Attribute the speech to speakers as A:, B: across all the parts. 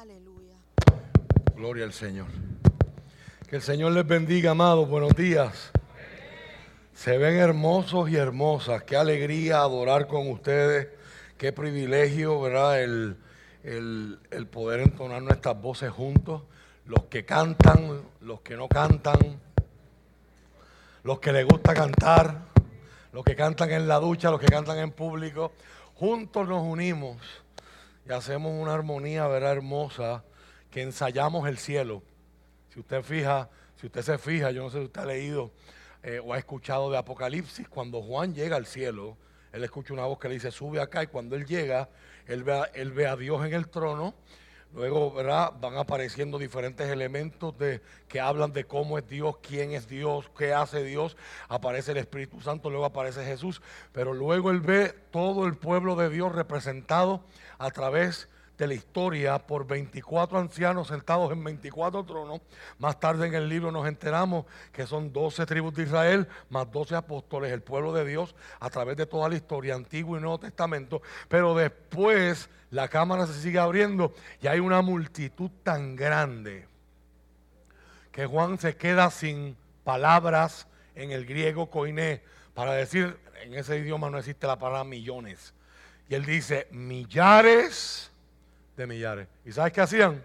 A: Aleluya.
B: Gloria al Señor. Que el Señor les bendiga, amados. Buenos días. Se ven hermosos y hermosas. Qué alegría adorar con ustedes. Qué privilegio, ¿verdad? El, el- el poder entonar nuestras voces juntos. Los que cantan, los que no cantan, los que les gusta cantar, los que cantan en la ducha, los que cantan en público. Juntos nos unimos y hacemos una armonía, ¿verdad? Hermosa, que ensayamos el cielo. Si usted fija, si usted se fija, yo no sé si usted ha leído eh, o ha escuchado de Apocalipsis, cuando Juan llega al cielo, él escucha una voz que le dice, sube acá, y cuando él llega, él ve a, él ve a Dios en el trono. Luego, ¿verdad? Van apareciendo diferentes elementos de, que hablan de cómo es Dios, quién es Dios, qué hace Dios. Aparece el Espíritu Santo, luego aparece Jesús. Pero luego él ve todo el pueblo de Dios representado a través de la historia por 24 ancianos sentados en 24 tronos. Más tarde en el libro nos enteramos que son 12 tribus de Israel, más 12 apóstoles, el pueblo de Dios a través de toda la historia, Antiguo y Nuevo Testamento. Pero después la cámara se sigue abriendo y hay una multitud tan grande que Juan se queda sin palabras en el griego koiné para decir, en ese idioma no existe la palabra millones. Y él dice, millares de millares. ¿Y sabes qué hacían?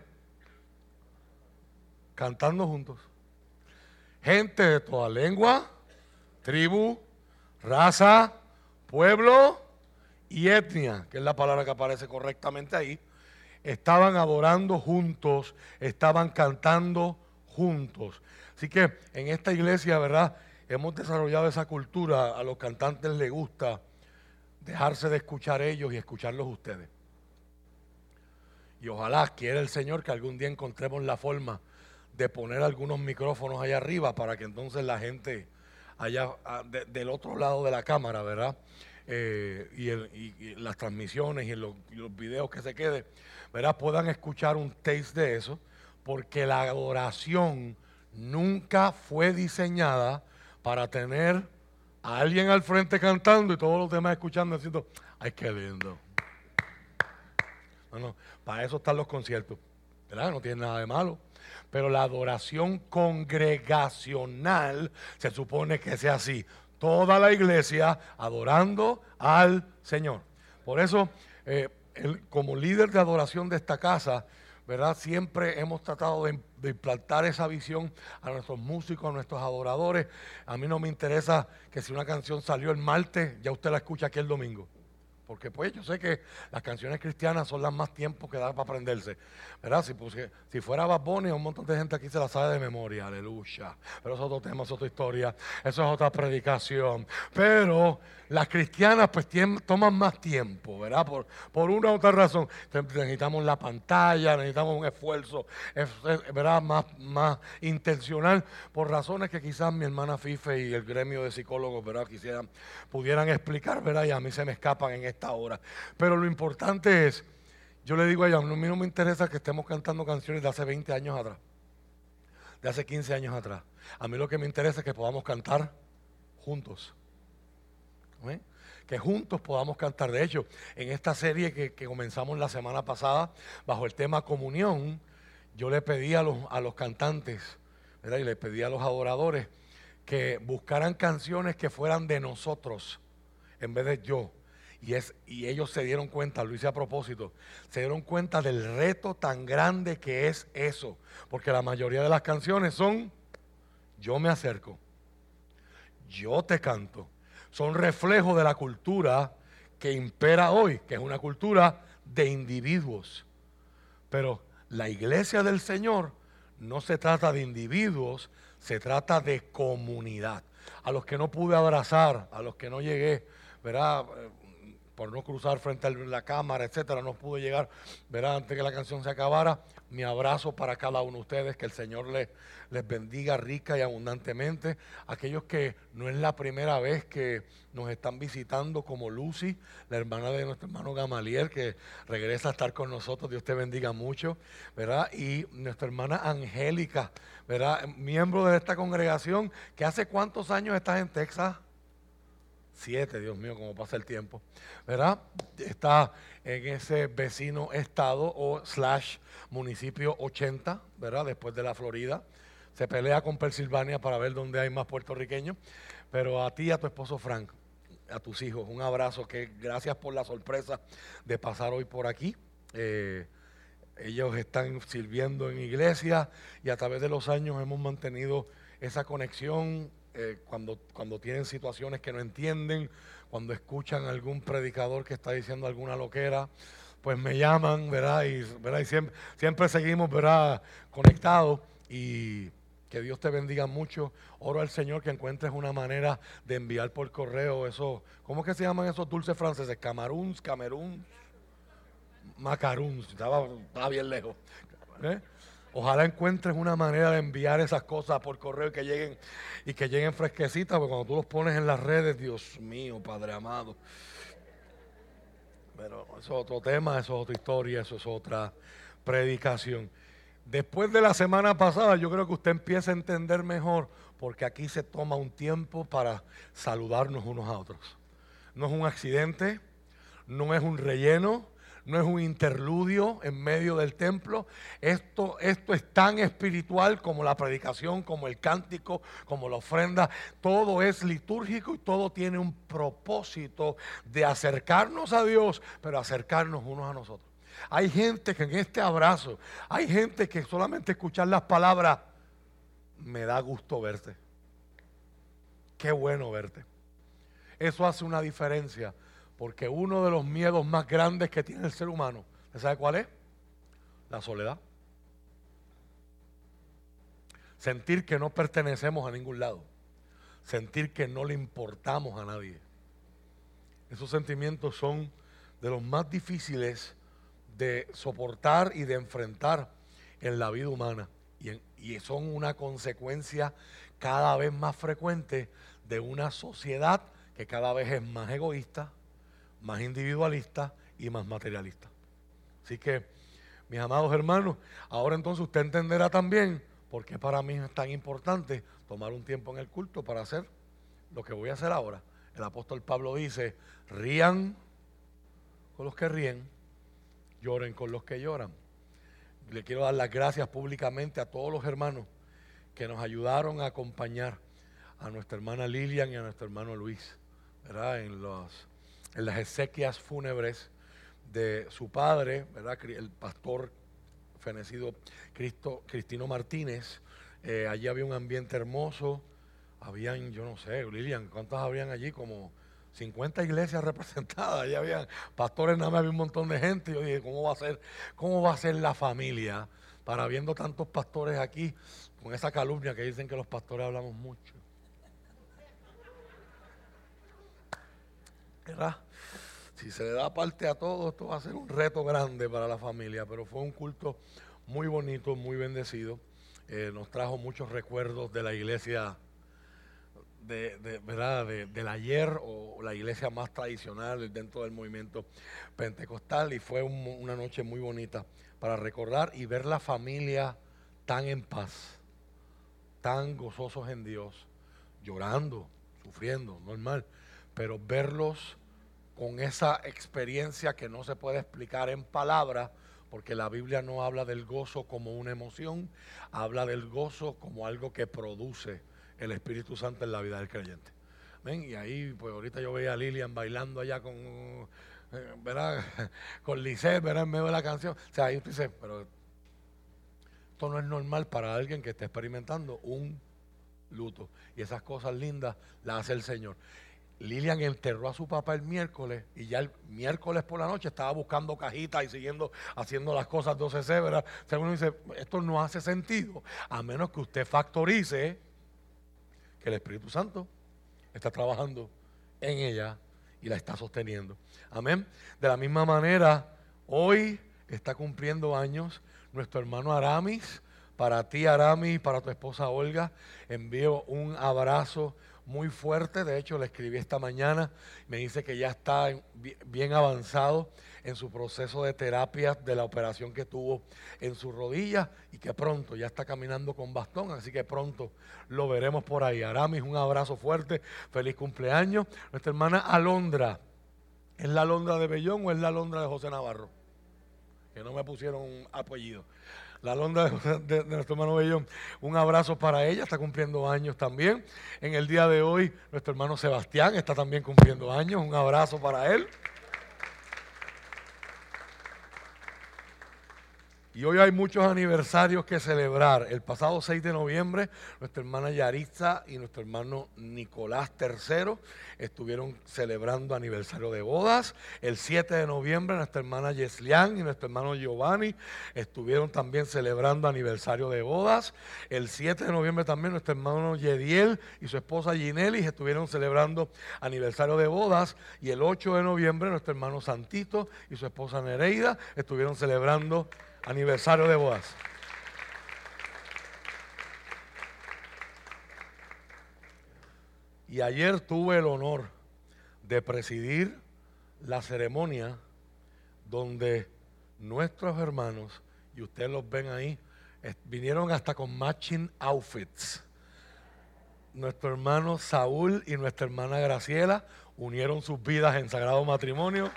B: Cantando juntos. Gente de toda lengua, tribu, raza, pueblo y etnia, que es la palabra que aparece correctamente ahí, estaban adorando juntos, estaban cantando juntos. Así que en esta iglesia, ¿verdad? Hemos desarrollado esa cultura, a los cantantes les gusta dejarse de escuchar ellos y escucharlos ustedes. Y ojalá quiera el Señor que algún día encontremos la forma de poner algunos micrófonos allá arriba para que entonces la gente allá ah, de- del otro lado de la cámara, ¿verdad? Eh, y, las transmisiones y los, y los videos que se queden, ¿verdad? Puedan escuchar un taste de eso, porque la adoración nunca fue diseñada para tener a alguien al frente cantando y todos los demás escuchando diciendo, ay, qué lindo. No, no, para eso están los conciertos, ¿verdad? No tiene nada de malo. Pero la adoración congregacional se supone que sea así. Toda la iglesia adorando al Señor. Por eso, eh, como líder de adoración de esta casa, ¿verdad? Siempre hemos tratado de, de implantar esa visión a nuestros músicos, a nuestros adoradores. A mí no me interesa que si una canción salió el martes, ya usted la escucha aquí el domingo. Porque pues yo sé que las canciones cristianas son las más tiempo que da para aprenderse. ¿Verdad? Si, pusie- si fuera Bad un montón de gente aquí se la sabe de memoria. Aleluya. Pero eso es otro tema, es otra historia. Eso es otra predicación. Pero las cristianas pues toman más tiempo, ¿verdad? Por, por una u otra razón. Necesitamos la pantalla, necesitamos un esfuerzo, es- es- ¿verdad? Más, más intencional. Por razones que quizás mi hermana Fife y el gremio de psicólogos, ¿verdad? Quisieran, pudieran explicar, ¿verdad? Y a mí se me escapan en esta hora. Pero lo importante es, yo le digo a ella, a mí no me interesa que estemos cantando canciones de hace 20 años atrás, de hace 15 años atrás. A mí lo que me interesa es que podamos cantar juntos. Que juntos podamos cantar. De hecho, en esta serie que, comenzamos la semana pasada, bajo el tema comunión, yo le pedí a los, cantantes, y le pedí a los adoradores, que buscaran canciones que fueran de nosotros, en vez de yo. Y, ellos se dieron cuenta, lo hice a propósito, se dieron cuenta del reto tan grande que es eso. Porque la mayoría de las canciones son, yo me acerco, yo te canto. Son reflejo de la cultura que impera hoy, que es una cultura de individuos. Pero la iglesia del Señor no se trata de individuos, se trata de comunidad. A los que no pude abrazar, a los que no llegué, ¿verdad? Por no cruzar frente a la cámara, etcétera, no pude llegar, ¿verdad? Antes que la canción se acabara, mi abrazo para cada uno de ustedes, que el Señor les, les bendiga rica y abundantemente. Aquellos que no es la primera vez que nos están visitando, como Lucy, la hermana de nuestro hermano Gamaliel, que regresa a estar con nosotros, Dios te bendiga mucho, ¿verdad? Y nuestra hermana Angélica, ¿verdad? Miembro de esta congregación, que hace cuántos años estás en Texas? Siete, Dios mío, cómo pasa el tiempo, ¿verdad? Está en ese vecino estado o slash municipio 80, ¿verdad? Después de la Florida. Se pelea con Pensilvania para ver dónde hay más puertorriqueños. Pero a ti y a tu esposo Frank, a tus hijos, un abrazo, que gracias por la sorpresa de pasar hoy por aquí. Eh, ellos están sirviendo en iglesia y a través de los años hemos mantenido esa conexión eh, cuando, cuando tienen situaciones que no entienden, cuando escuchan algún predicador que está diciendo alguna loquera, pues me llaman, ¿verdad? Y, ¿verdad? y siempre, siempre seguimos, ¿verdad? Conectados y que Dios te bendiga mucho. Oro al Señor que encuentres una manera de enviar por correo eso. ¿Cómo que se llaman esos dulces franceses? Camaruns, Cameruns, Macaruns. Estaba, estaba bien lejos. ¿eh? Ojalá encuentres una manera de enviar esas cosas por correo y que lleguen y que lleguen fresquecitas, porque cuando tú los pones en las redes, Dios mío, Padre amado. Pero eso es otro tema, eso es otra historia, eso es otra predicación. Después de la semana pasada, yo creo que usted empieza a entender mejor, porque aquí se toma un tiempo para saludarnos unos a otros. No es un accidente, no es un relleno, no es un interludio en medio del templo. Esto, esto es tan espiritual como la predicación, como el cántico, como la ofrenda. Todo es litúrgico y todo tiene un propósito de acercarnos a Dios, pero acercarnos unos a nosotros. Hay gente que en este abrazo, hay gente que solamente escuchar las palabras, me da gusto verte. Qué bueno verte. Eso hace una diferencia, porque uno de los miedos más grandes que tiene el ser humano, ¿sabe cuál es? La soledad. Sentir que no pertenecemos a ningún lado. Sentir que no le importamos a nadie. Esos sentimientos son de los más difíciles de soportar y de enfrentar en la vida humana. Y, y, son una consecuencia cada vez más frecuente de una sociedad que cada vez es más egoísta, más individualista y más materialista. Así que, mis amados hermanos, ahora entonces usted entenderá también por qué para mí es tan importante tomar un tiempo en el culto para hacer lo que voy a hacer ahora. El apóstol Pablo dice, rían con los que ríen lloren con los que lloran. Le quiero dar las gracias públicamente a todos los hermanos que nos ayudaron a acompañar a nuestra hermana Lilian y a nuestro hermano Luis, ¿verdad? En, los, en las exequias fúnebres de su padre, ¿verdad? El pastor fenecido Cristo, Cristino Martínez. Eh, allí había un ambiente hermoso. Habían, yo no sé, Lilian, ¿cuántos habrían allí? Como 50 iglesias representadas, ya había pastores, nada más había un montón de gente. Yo dije, ¿cómo va a ser, cómo va a ser la familia para viendo tantos pastores aquí con esa calumnia que dicen que los pastores hablamos mucho? ¿Verdad? Si se le da parte a todo, esto va a ser un reto grande para la familia, pero fue un culto muy bonito, muy bendecido. Eh, nos trajo muchos recuerdos de la iglesia de, ¿verdad? del ayer o la iglesia más tradicional dentro del movimiento pentecostal y fue una noche muy bonita para recordar y ver la familia tan en paz, tan gozosos en Dios, llorando, sufriendo, normal, pero verlos con esa experiencia que no se puede explicar en palabras, porque la Biblia no habla del gozo como una emoción, habla del gozo como algo que produce el Espíritu Santo en la vida del creyente. ¿Ven? Y ahí, pues ahorita yo veía a Lilian bailando allá con, eh, ¿verdad? con ¿verdad? En medio de la canción. O sea, ahí usted dice, pero esto no es normal para alguien que esté experimentando un luto. Y esas cosas lindas las hace el Señor. Lilian enterró a su papá el miércoles y ya el miércoles por la noche estaba buscando cajitas y siguiendo haciendo las cosas de OCC, ¿verdad? Según dice, esto no hace sentido, a menos que usted factorice que el Espíritu Santo está trabajando en ella y la está sosteniendo. Amén. De la misma manera, hoy está cumpliendo años nuestro hermano Aramis. Para ti, Aramis, para tu esposa Olga, envío un abrazo muy fuerte. De hecho, le escribí esta mañana. Me dice que ya está bien avanzado en su proceso de terapia de la operación que tuvo en su rodilla y que pronto ya está caminando con bastón, así que pronto lo veremos por ahí. Aramis, un abrazo fuerte, feliz cumpleaños. Nuestra hermana Alondra, ¿es la Alondra de Bellón o es la Alondra de José Navarro? Que no me pusieron apellido la Alondra de, nuestro hermano Bellón. Un abrazo para ella, está cumpliendo años también. En el día de hoy, nuestro hermano Sebastián está también cumpliendo años. Un abrazo para él. Y hoy hay muchos aniversarios que celebrar. El pasado 6 de noviembre, nuestra hermana Yaritza y nuestro hermano Nicolás III estuvieron celebrando aniversario de bodas. El 7 de noviembre, nuestra hermana Yeslian y nuestro hermano Giovanni estuvieron también celebrando aniversario de bodas. El 7 de noviembre también nuestro hermano Yediel y su esposa Ginelli estuvieron celebrando aniversario de bodas. Y el 8 de noviembre, nuestro hermano Santito y su esposa Nereida estuvieron celebrando aniversario de bodas. Y ayer tuve el honor de presidir la ceremonia donde nuestros hermanos, y ustedes los ven ahí, vinieron hasta con matching outfits. Nuestro hermano Saúl y nuestra hermana Graciela unieron sus vidas en sagrado matrimonio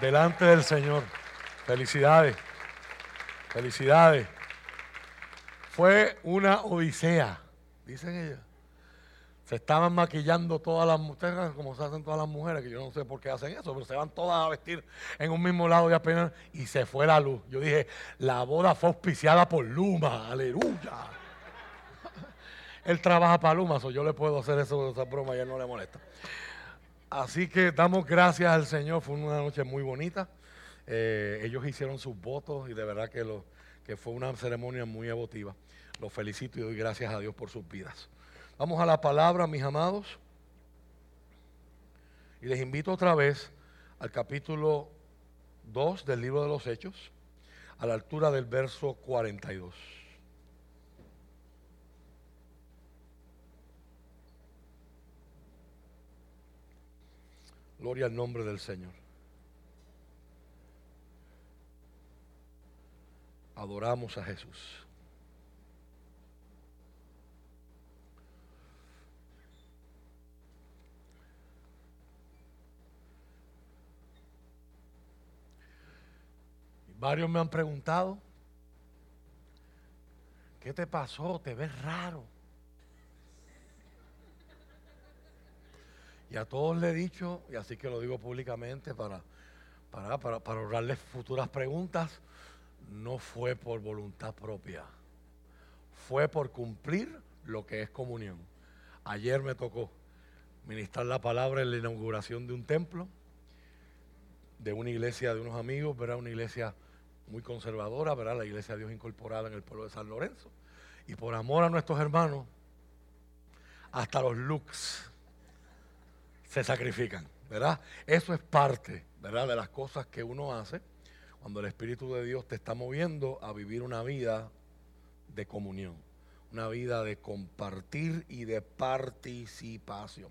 B: delante del Señor. Felicidades. Felicidades. Fue una odisea, dicen ellas. Se estaban maquillando todas las mujeres, como se hacen todas las mujeres, que yo no sé por qué hacen eso, pero se van todas a vestir en un mismo lado y apenas, y se fue la luz. Yo dije, la boda fue auspiciada por Luma, aleluya. Él trabaja para Luma, so yo le puedo hacer eso, esa broma y él no le molesta. Así que damos gracias al Señor, fue una noche muy bonita. Eh, ellos hicieron sus votos y de verdad que, lo, que fue una ceremonia muy emotiva. Los felicito y doy gracias a Dios por sus vidas. Vamos a la palabra, mis amados. Y les invito otra vez al capítulo 2 del libro de los Hechos, a la altura del verso 42. Gloria al nombre del Señor. Adoramos a Jesús. Varios me han preguntado, ¿qué te pasó? Te ves raro. Y a todos le he dicho, y así que lo digo públicamente para, para, para, para ahorrarles futuras preguntas, no fue por voluntad propia, fue por cumplir lo que es comunión. Ayer me tocó ministrar la palabra en la inauguración de un templo, de una iglesia de unos amigos, ¿verdad? Una iglesia muy conservadora, ¿verdad? La iglesia de Dios incorporada en el pueblo de San Lorenzo. Y por amor a nuestros hermanos, hasta los looks se sacrifican, ¿verdad? Eso es parte, ¿verdad? De las cosas que uno hace cuando el Espíritu de Dios te está moviendo a vivir una vida de comunión, una vida de compartir y de participación.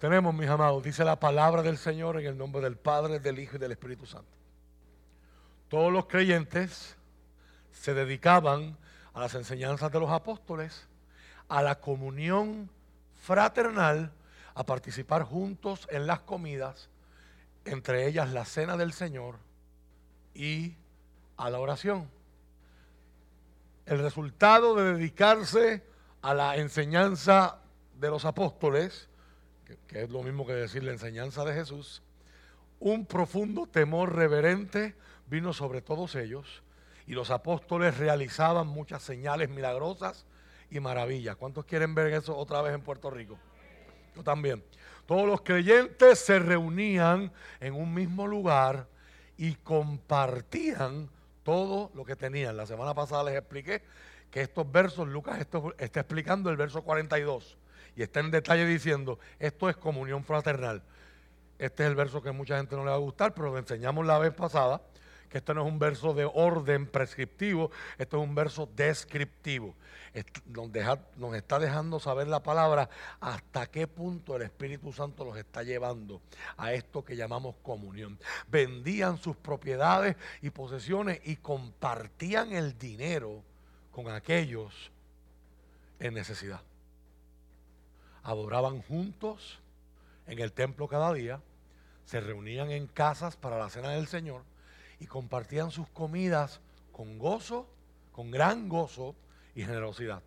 B: Tenemos, mis amados, dice la palabra del Señor en el nombre del Padre, del Hijo y del Espíritu Santo. Todos los creyentes se dedicaban a las enseñanzas de los apóstoles, a la comunión fraternal, a participar juntos en las comidas entre ellas la cena del Señor y a la oración. El resultado de dedicarse a la enseñanza de los apóstoles, que, es lo mismo que decir la enseñanza de Jesús, un profundo temor reverente vino sobre todos ellos y los apóstoles realizaban muchas señales milagrosas y maravillas. ¿Cuántos quieren ver eso otra vez en Puerto Rico? Yo también. Todos los creyentes se reunían en un mismo lugar y compartían todo lo que tenían. La semana pasada les expliqué que estos versos, Lucas está explicando el verso 42 y está en detalle diciendo, esto es comunión fraternal. Este es el verso que mucha gente no le va a gustar, pero lo enseñamos la vez pasada, que esto no es un verso de orden prescriptivo, esto es un verso descriptivo. Nos, está dejando saber la palabra hasta qué punto el Espíritu Santo los está llevando a esto que llamamos comunión. Vendían sus propiedades y posesiones y compartían el dinero con aquellos en necesidad. Adoraban juntos en el templo cada día, se reunían en casas para la cena del Señor y compartían sus comidas con gozo, con gran gozo y generosidad.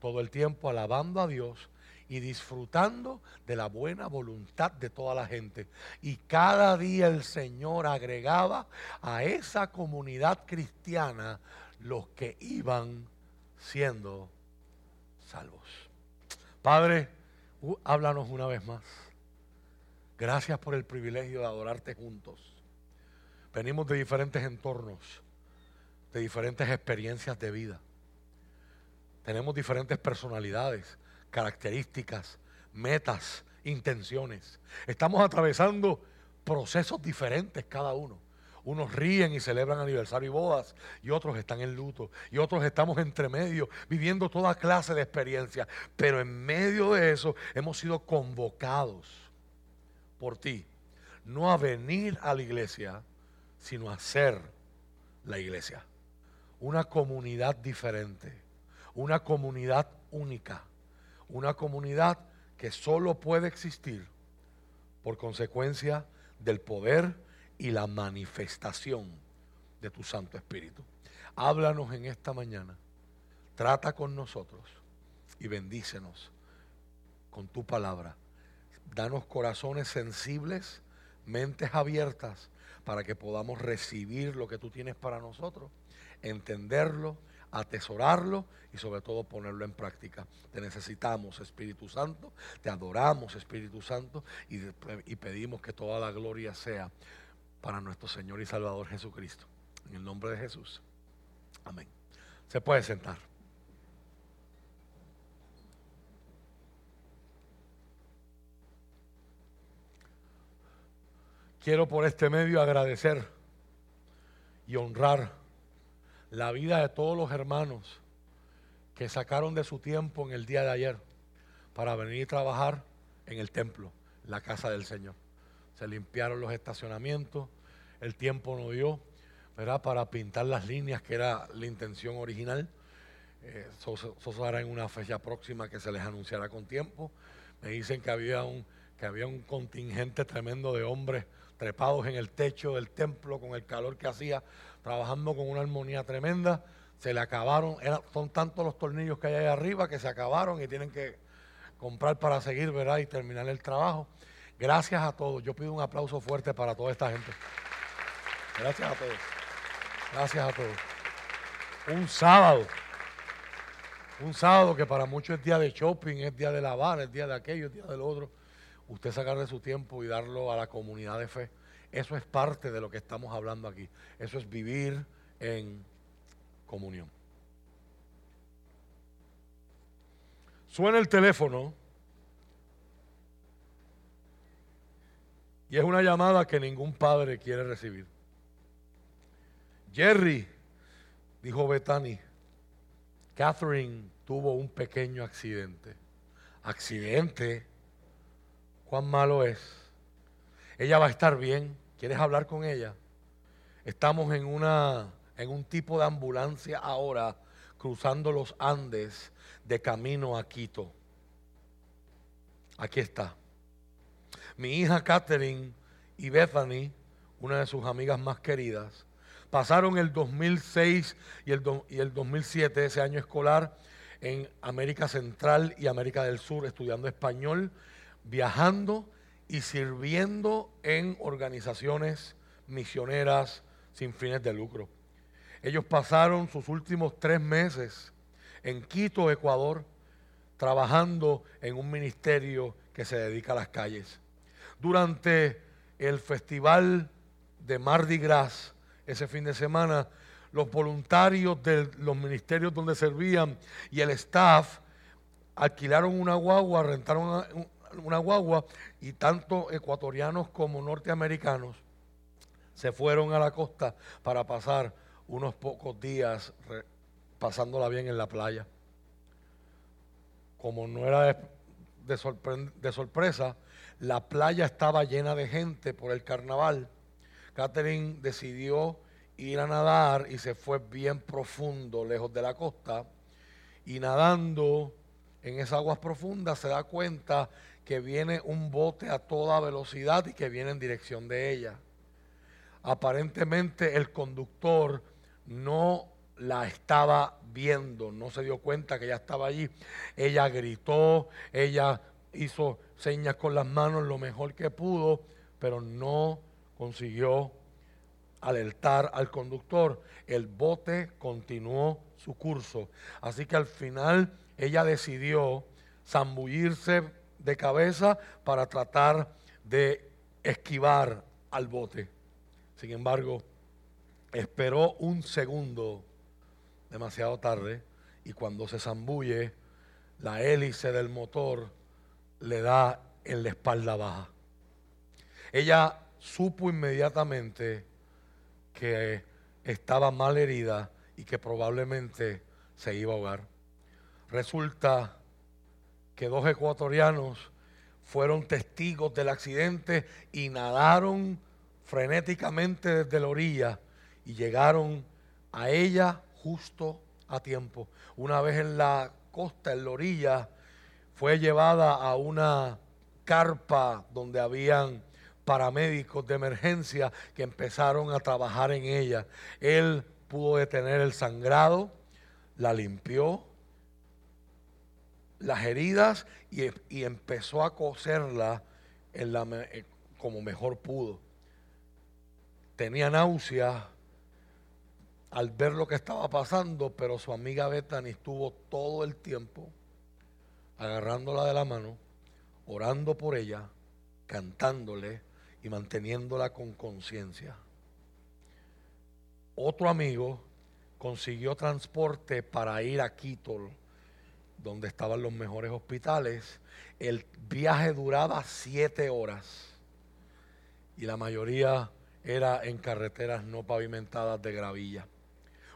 B: Todo el tiempo alabando a Dios y disfrutando de la buena voluntad de toda la gente. Y cada día el Señor agregaba a esa comunidad cristiana los que iban siendo salvos. Padre, háblanos una vez más. Gracias por el privilegio de adorarte juntos. Venimos de diferentes entornos, de diferentes experiencias de vida. Tenemos diferentes personalidades, características, metas, intenciones. Estamos atravesando procesos diferentes cada uno. Unos ríen y celebran aniversario y bodas, y otros están en luto, y otros estamos entre medio, viviendo toda clase de experiencias. Pero en medio de eso hemos sido convocados por ti, no a venir a la iglesia, sino a ser la iglesia. Una comunidad diferente, una comunidad única, una comunidad que solo puede existir por consecuencia del poder y la manifestación de tu Santo Espíritu. Háblanos en esta mañana, trata con nosotros y bendícenos con tu palabra. Danos corazones sensibles, mentes abiertas, para que podamos recibir lo que tú tienes para nosotros, entenderlo, atesorarlo y sobre todo ponerlo en práctica. Te necesitamos, Espíritu Santo, te adoramos, Espíritu Santo, y, y pedimos que toda la gloria sea para nuestro Señor y Salvador Jesucristo. En el nombre de Jesús. Amén. Se puede sentar. Quiero por este medio agradecer y honrar la vida de todos los hermanos que sacaron de su tiempo en el día de ayer para venir y trabajar en el templo, la casa del Señor se limpiaron los estacionamientos, el tiempo no dio, ¿verdad? Para pintar las líneas, que era la intención original. Eh, eso, hará en una fecha próxima que se les anunciará con tiempo. Me dicen que había un, que había un contingente tremendo de hombres trepados en el techo del templo con el calor que hacía, trabajando con una armonía tremenda. Se le acabaron, son tantos los tornillos que hay ahí arriba que se acabaron y tienen que comprar para seguir, ¿verdad? Y terminar el trabajo. Gracias a todos. Yo pido un aplauso fuerte para toda esta gente. Gracias a todos. Gracias a todos. Un sábado. Un sábado que para muchos es día de shopping, es día de lavar, es día de aquello, es día del otro. Usted sacar de su tiempo y darlo a la comunidad de fe. Eso es parte de lo que estamos hablando aquí. Eso es vivir en comunión. Suena el teléfono. Y es una llamada que ningún padre quiere recibir. Jerry, dijo Bethany, Catherine tuvo un pequeño accidente. ¿Accidente? ¿Cuán malo es? Ella va a estar bien. ¿Quieres hablar con ella? Estamos en, una, en un tipo de ambulancia ahora cruzando los Andes de camino a Quito. Aquí está. Mi hija Catherine y Bethany, una de sus amigas más queridas, pasaron el 2006 y el, y el 2007, ese año escolar, en América Central y América del Sur, estudiando español, viajando y sirviendo en organizaciones misioneras sin fines de lucro. Ellos pasaron sus últimos tres meses en Quito, Ecuador, trabajando en un ministerio que se dedica a las calles durante el festival de Mardi Gras, ese fin de semana, los voluntarios de los ministerios donde servían y el staff alquilaron una guagua, rentaron una, guagua y tanto ecuatorianos como norteamericanos se fueron a la costa para pasar unos pocos días pasándola bien en la playa. Como no era de, de sorpresa, la playa estaba llena de gente por el carnaval. Catherine decidió ir a nadar y se fue bien profundo, lejos de la costa. Y nadando en esas aguas profundas se da cuenta que viene un bote a toda velocidad y que viene en dirección de ella. Aparentemente el conductor no la estaba viendo, no se dio cuenta que ella estaba allí. Ella gritó, ella hizo señas con las manos lo mejor que pudo, pero no consiguió alertar al conductor. El bote continuó su curso. Así que al final ella decidió zambullirse de cabeza para tratar de esquivar al bote. Sin embargo, esperó un segundo demasiado tarde y cuando se zambulle, la hélice del motor le da en la espalda baja. Ella supo inmediatamente que estaba mal herida y que probablemente se iba a ahogar. Resulta que dos ecuatorianos fueron testigos del accidente y nadaron frenéticamente desde la orilla y llegaron a ella justo a tiempo. Una vez en la costa, en la orilla, fue llevada a una carpa donde habían paramédicos de emergencia que empezaron a trabajar en ella. Él pudo detener el sangrado, la limpió, las heridas y, empezó a coserla eh, como mejor pudo. Tenía náuseas al ver lo que estaba pasando, pero su amiga Bethany estuvo todo el tiempo agarrándola de la mano, orando por ella, cantándole y manteniéndola con conciencia. Otro amigo consiguió transporte para ir a Quito, donde estaban los mejores hospitales. El viaje duraba siete horas y la mayoría era en carreteras no pavimentadas de gravilla.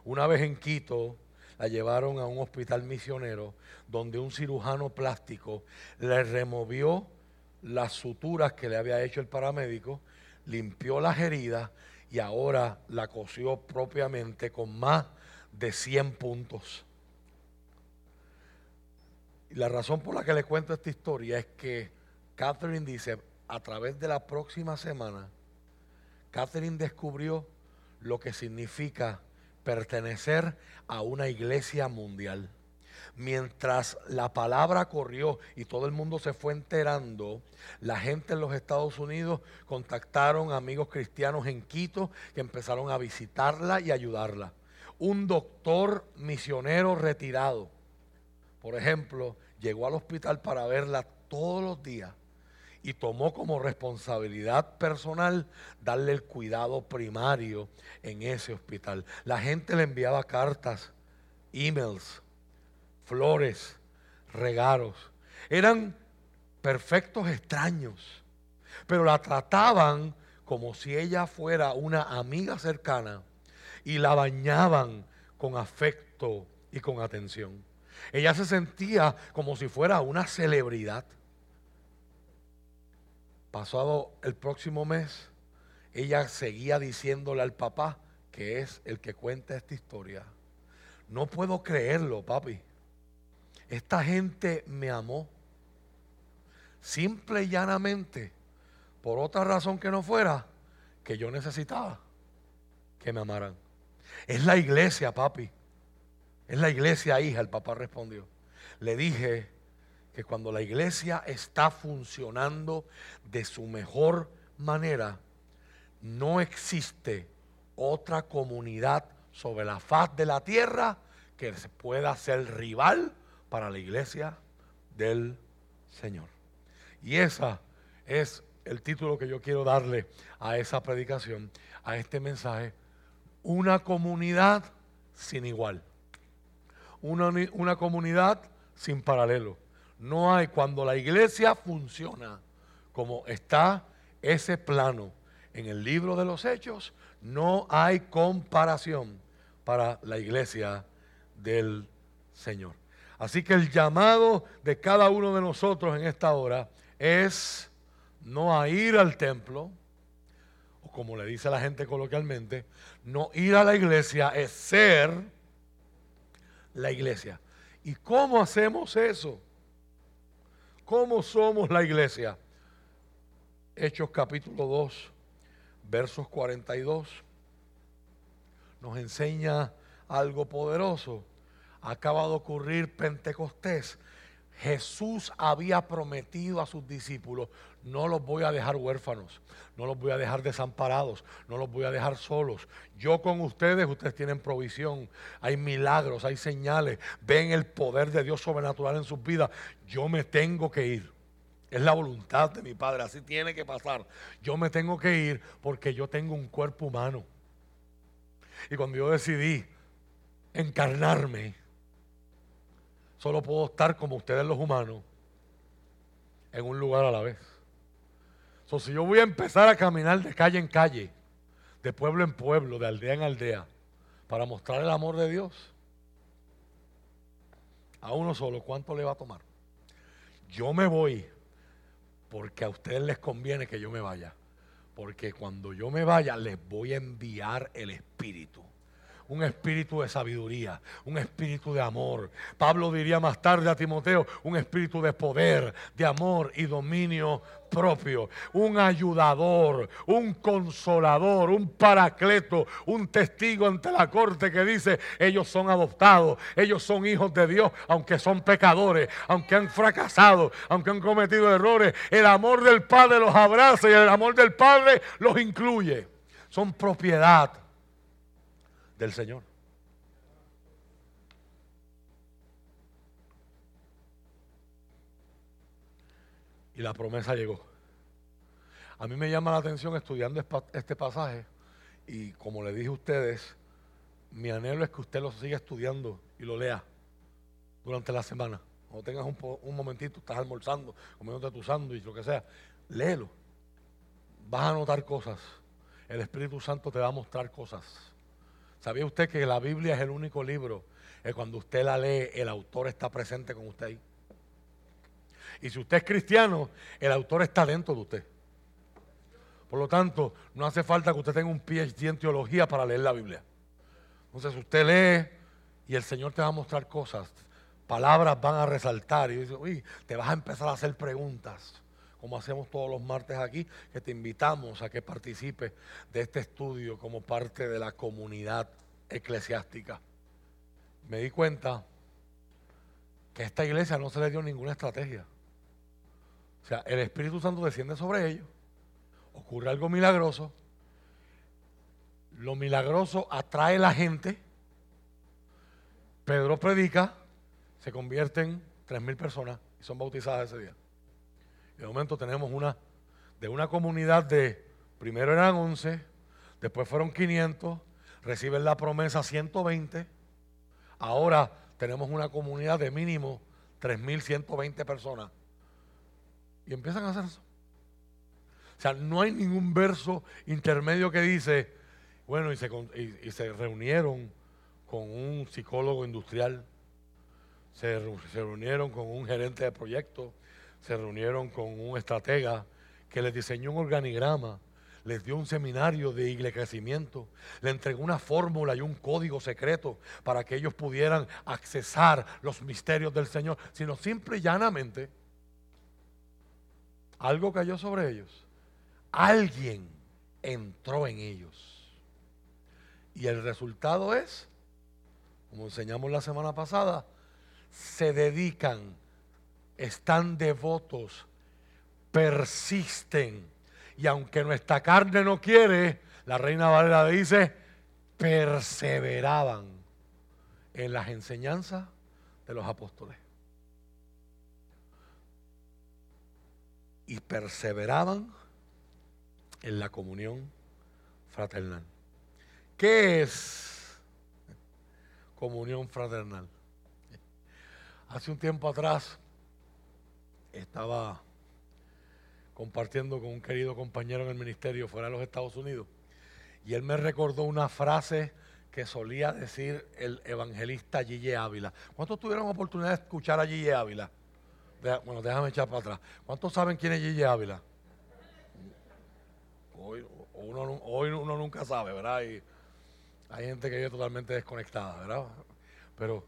B: Una vez en Quito, la llevaron a un hospital misionero donde un cirujano plástico le removió las suturas que le había hecho el paramédico, limpió las heridas y ahora la cosió propiamente con más de 100 puntos. Y la razón por la que le cuento esta historia es que Catherine dice, a través de la próxima semana, Catherine descubrió lo que significa pertenecer a una iglesia mundial. Mientras la palabra corrió y todo el mundo se fue enterando, la gente en los Estados Unidos contactaron amigos cristianos en Quito que empezaron a visitarla y ayudarla. Un doctor misionero retirado, por ejemplo, llegó al hospital para verla todos los días y tomó como responsabilidad personal darle el cuidado primario en ese hospital. La gente le enviaba cartas, emails, flores, regalos. Eran perfectos extraños, pero la trataban como si ella fuera una amiga cercana y la bañaban con afecto y con atención. Ella se sentía como si fuera una celebridad. Pasado el próximo mes, ella seguía diciéndole al papá, que es el que cuenta esta historia, no puedo creerlo, papi. Esta gente me amó. Simple y llanamente, por otra razón que no fuera, que yo necesitaba que me amaran. Es la iglesia, papi. Es la iglesia, hija, el papá respondió. Le dije, que cuando la iglesia está funcionando de su mejor manera, no existe otra comunidad sobre la faz de la tierra que pueda ser rival para la iglesia del Señor. Y esa es el título que yo quiero darle a esa predicación, a este mensaje. Una comunidad sin igual. Una, una comunidad sin paralelo no hay cuando la iglesia funciona como está ese plano en el libro de los hechos no hay comparación para la iglesia del Señor. Así que el llamado de cada uno de nosotros en esta hora es no a ir al templo, o como le dice la gente coloquialmente, no ir a la iglesia, es ser la iglesia. ¿Y cómo hacemos eso? ¿Cómo somos la iglesia? Hechos capítulo 2, versos 42, nos enseña algo poderoso. Acaba de ocurrir Pentecostés. Jesús había prometido a sus discípulos, no los voy a dejar huérfanos, no los voy a dejar desamparados, no los voy a dejar solos. Yo con ustedes, ustedes tienen provisión, hay milagros, hay señales, ven el poder de Dios sobrenatural en sus vidas. Yo me tengo que ir. Es la voluntad de mi Padre, así tiene que pasar. Yo me tengo que ir porque yo tengo un cuerpo humano. Y cuando yo decidí encarnarme, solo puedo estar como ustedes los humanos, en un lugar a la vez. So, si yo voy a empezar a caminar de calle en calle, de pueblo en pueblo, de aldea en aldea, para mostrar el amor de Dios, a uno solo, ¿cuánto le va a tomar? Yo me voy porque a ustedes les conviene que yo me vaya. Porque cuando yo me vaya les voy a enviar el Espíritu un espíritu de sabiduría, un espíritu de amor. Pablo diría más tarde a Timoteo, un espíritu de poder, de amor y dominio propio, un ayudador, un consolador, un paracleto, un testigo ante la corte que dice, ellos son adoptados, ellos son hijos de Dios, aunque son pecadores, aunque han fracasado, aunque han cometido errores, el amor del Padre los abraza y el amor del Padre los incluye. Son propiedad del Señor. Y la promesa llegó. A mí me llama la atención estudiando este pasaje y como le dije a ustedes, mi anhelo es que usted lo siga estudiando y lo lea durante la semana. Cuando tengas un, momentito, estás almorzando, comiéndote tu sándwich, lo que sea, léelo. Vas a notar cosas. El Espíritu Santo te va a mostrar cosas. ¿Sabía usted que la Biblia es el único libro que cuando usted la lee, el autor está presente con usted ahí? Y si usted es cristiano, el autor está dentro de usted. Por lo tanto, no hace falta que usted tenga un PhD en teología para leer la Biblia. Entonces usted lee y el Señor te va a mostrar cosas, palabras van a resaltar y dice, uy, te vas a empezar a hacer preguntas como hacemos todos los martes aquí, que te invitamos a que participes de este estudio como parte de la comunidad eclesiástica. Me di cuenta que a esta iglesia no se le dio ninguna estrategia. O sea, el Espíritu Santo desciende sobre ellos, ocurre algo milagroso, lo milagroso atrae a la gente, Pedro predica, se convierten tres mil personas y son bautizadas ese día de momento tenemos una, de una comunidad de, primero eran 11, después fueron 500, reciben la promesa 120, ahora tenemos una comunidad de mínimo 3.120 personas. Y empiezan a hacer eso. O sea, no hay ningún verso intermedio que dice, bueno, y se, y, se reunieron con un psicólogo industrial, se, se, reunieron con un gerente de proyecto, se reunieron con un estratega que les diseñó un organigrama, les dio un seminario de crecimiento, le entregó una fórmula y un código secreto para que ellos pudieran accesar los misterios del Señor, sino simple y llanamente algo cayó sobre ellos. Alguien entró en ellos. Y el resultado es, como enseñamos la semana pasada, se dedican están devotos, persisten. Y aunque nuestra carne no quiere, la reina Valera dice, perseveraban en las enseñanzas de los apóstoles. Y perseveraban en la comunión fraternal. ¿Qué es comunión fraternal? Hace un tiempo atrás estaba compartiendo con un querido compañero en el ministerio fuera de los Estados Unidos. Y él me recordó una frase que solía decir el evangelista Gille Ávila. ¿Cuántos tuvieron oportunidad de escuchar a Gille Ávila? bueno, déjame echar para atrás. ¿Cuántos saben quién es Gille Ávila? Hoy uno, hoy uno nunca sabe, ¿verdad? Y hay gente que vive totalmente desconectada, ¿verdad? Pero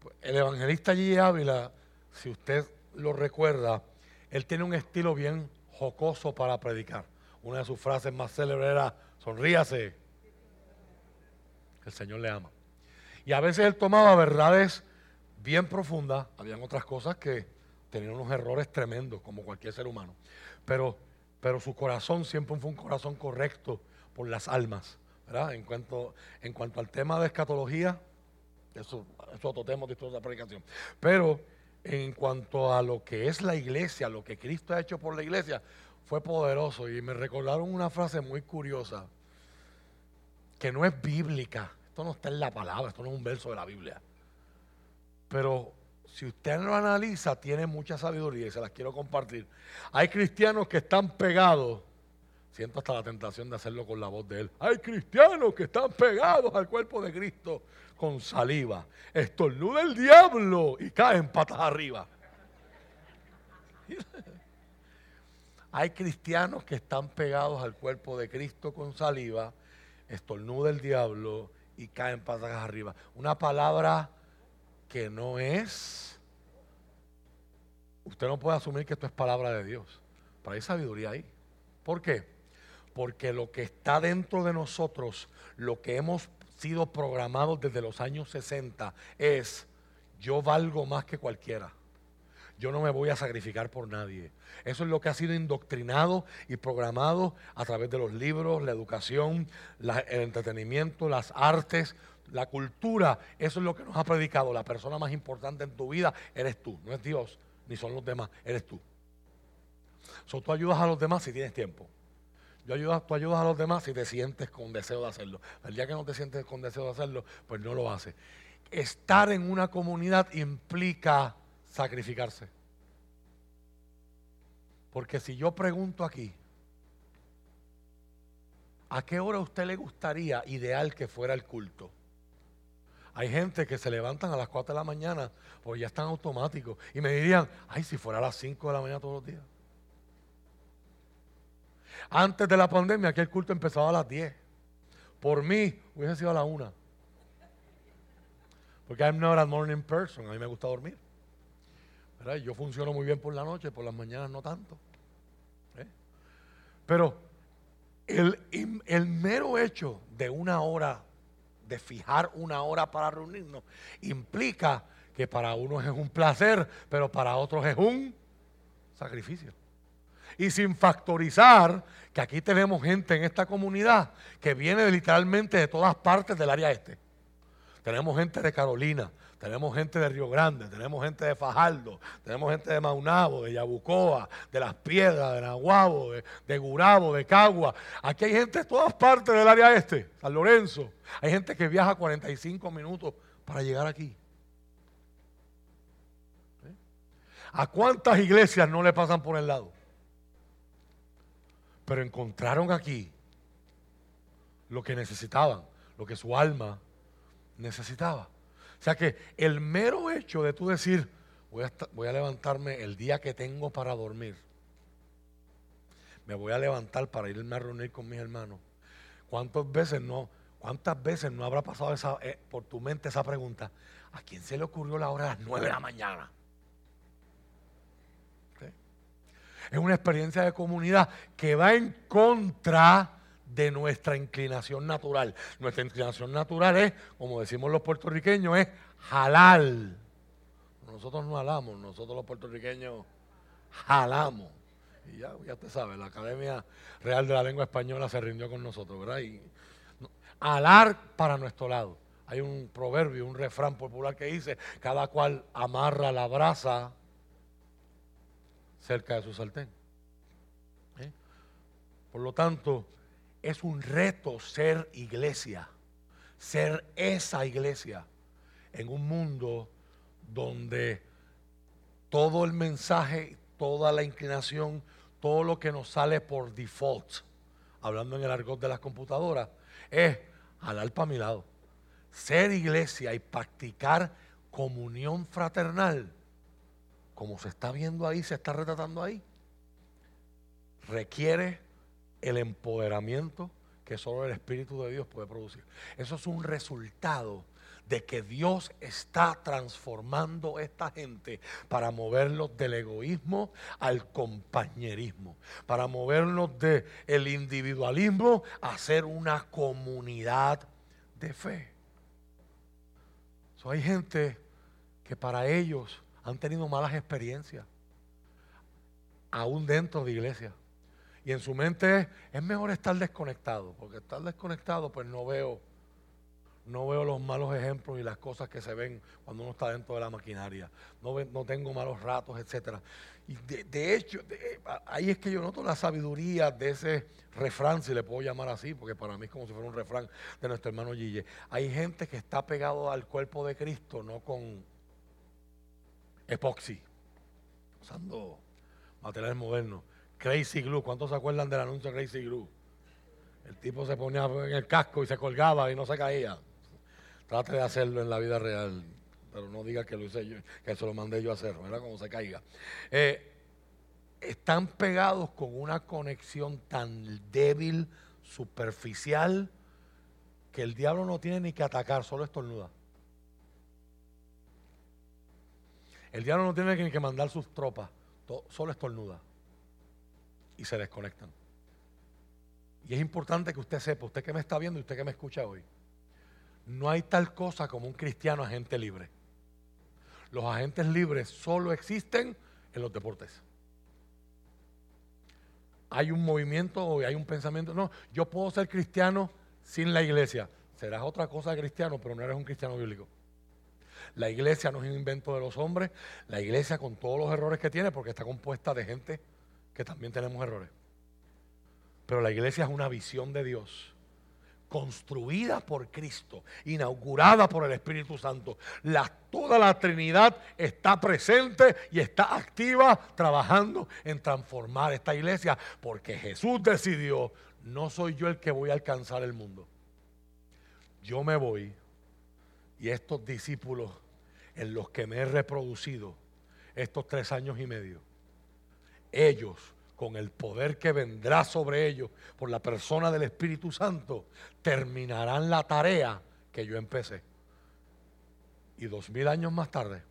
B: pues, el evangelista Gille Ávila, si usted lo recuerda, él tiene un estilo bien jocoso para predicar. Una de sus frases más célebres era, sonríase, el Señor le ama. Y a veces él tomaba verdades bien profundas, habían otras cosas que tenían unos errores tremendos, como cualquier ser humano. Pero, pero su corazón siempre fue un corazón correcto por las almas. ¿verdad? En, cuanto, en cuanto al tema de escatología, eso, es otro tema de otra predicación. Pero en cuanto a lo que es la iglesia, lo que Cristo ha hecho por la iglesia, fue poderoso. Y me recordaron una frase muy curiosa, que no es bíblica. Esto no está en la palabra, esto no es un verso de la Biblia. Pero si usted lo analiza, tiene mucha sabiduría y se las quiero compartir. Hay cristianos que están pegados. Siento hasta la tentación de hacerlo con la voz de él. Hay cristianos que están pegados al cuerpo de Cristo con saliva. Estornuda el diablo y caen patas arriba. Hay cristianos que están pegados al cuerpo de Cristo con saliva, estornuda el diablo y caen patas arriba. Una palabra que no es. Usted no puede asumir que esto es palabra de Dios. Pero hay sabiduría ahí. ¿Por qué? Porque lo que está dentro de nosotros, lo que hemos sido programados desde los años 60 es, yo valgo más que cualquiera. Yo no me voy a sacrificar por nadie. Eso es lo que ha sido indoctrinado y programado a través de los libros, la educación, el entretenimiento, las artes, la cultura. Eso es lo que nos ha predicado. La persona más importante en tu vida eres tú. No es Dios, ni son los demás, eres tú. So, tú ayudas a los demás si tienes tiempo. Yo ayudas, tú ayudas a los demás si te sientes con deseo de hacerlo. El día que no te sientes con deseo de hacerlo, pues no lo haces. Estar en una comunidad implica sacrificarse. Porque si yo pregunto aquí, ¿a qué hora a usted le gustaría ideal que fuera el culto? Hay gente que se levantan a las 4 de la mañana porque ya están automáticos y me dirían, ay, si fuera a las 5 de la mañana todos los días. Antes de la pandemia, aquel culto empezaba a las 10. Por mí, hubiese sido a la 1. Porque I'm not a morning person. A mí me gusta dormir. Yo funciono muy bien por la noche, por las mañanas no tanto. ¿Eh? Pero el, el mero hecho de una hora, de fijar una hora para reunirnos, implica que para unos es un placer, pero para otros es un sacrificio y sin factorizar que aquí tenemos gente en esta comunidad que viene literalmente de todas partes del área este. Tenemos gente de Carolina, tenemos gente de Río Grande, tenemos gente de Fajardo, tenemos gente de Maunabo, de Yabucoa, de Las Piedras, de Nahuabo, de, Gurabo, de Cagua. Aquí hay gente de todas partes del área este, San Lorenzo. Hay gente que viaja 45 minutos para llegar aquí. ¿Eh? ¿A cuántas iglesias no le pasan por el lado? Pero encontraron aquí lo que necesitaban, lo que su alma necesitaba. O sea que el mero hecho de tú decir, voy a, levantarme el día que tengo para dormir, me voy a levantar para irme a reunir con mis hermanos. ¿Cuántas veces no, cuántas veces no habrá pasado esa, eh, por tu mente esa pregunta? ¿A quién se le ocurrió la hora de las nueve de la mañana? Es una experiencia de comunidad que va en contra de nuestra inclinación natural. Nuestra inclinación natural es, como decimos los puertorriqueños, es halal. Nosotros no halamos, nosotros los puertorriqueños jalamos. Y ya, ya usted sabe, la Academia Real de la Lengua Española se rindió con nosotros, ¿verdad? Y alar para nuestro lado. Hay un proverbio, un refrán popular que dice, cada cual amarra la brasa cerca de su sartén. Por lo tanto, es un reto ser iglesia, ser esa iglesia en un mundo donde todo el mensaje, toda la inclinación, todo lo que nos sale por default, hablando en el argot de las computadoras, es jalar para mi lado. Ser iglesia y practicar comunión fraternal, como se está viendo ahí, se está retratando ahí, requiere el empoderamiento que solo el Espíritu de Dios puede producir. Eso es un resultado de que Dios está transformando esta gente para moverlos del egoísmo al compañerismo, para movernos del el individualismo a ser una comunidad de fe. hay gente que para ellos han tenido malas experiencias, aún dentro de iglesia. Y en su mente es mejor estar desconectado, porque estar desconectado pues no veo no veo los malos ejemplos y las cosas que se ven cuando uno está dentro de la maquinaria. No, no tengo malos ratos, etc. Y de, hecho, ahí es que yo noto la sabiduría de ese refrán, si le puedo llamar así, porque para mí es como si fuera un refrán de nuestro hermano Gille. Hay gente que está pegado al cuerpo de Cristo, no con epoxi, usando materiales modernos. Crazy Glue, ¿cuántos se acuerdan del anuncio de Crazy Glue? El tipo se ponía en el casco y se colgaba y no se caía. Trate de hacerlo en la vida real, pero no diga que lo hice yo, que eso lo mandé yo a hacer, ¿verdad? Como se caiga. Eh, están pegados con una conexión tan débil, superficial, que el diablo no tiene ni que atacar, solo estornuda. El diablo no tiene ni que mandar sus tropas, solo estornuda. Y se desconectan. Y es importante que usted sepa, usted que me está viendo y usted que me escucha hoy, no hay tal cosa como un cristiano agente libre. Los agentes libres solo existen en los deportes. Hay un movimiento o hay un pensamiento, no, yo puedo ser cristiano sin la iglesia. Serás otra cosa cristiano, pero no eres un cristiano bíblico. La iglesia no es un invento de los hombres, la iglesia con todos los errores que tiene, porque está compuesta de gente que también tenemos errores. Pero la iglesia es una visión de Dios construida por Cristo, inaugurada por el Espíritu Santo. Toda la Trinidad está presente y está activa trabajando en transformar esta iglesia, porque Jesús decidió, no soy yo el que voy a alcanzar el mundo. Yo me voy y estos discípulos en los que me he reproducido estos tres años y medio, ellos con el poder que vendrá sobre ellos por la persona del Espíritu Santo, terminarán la tarea que yo empecé. Y dos mil años más tarde,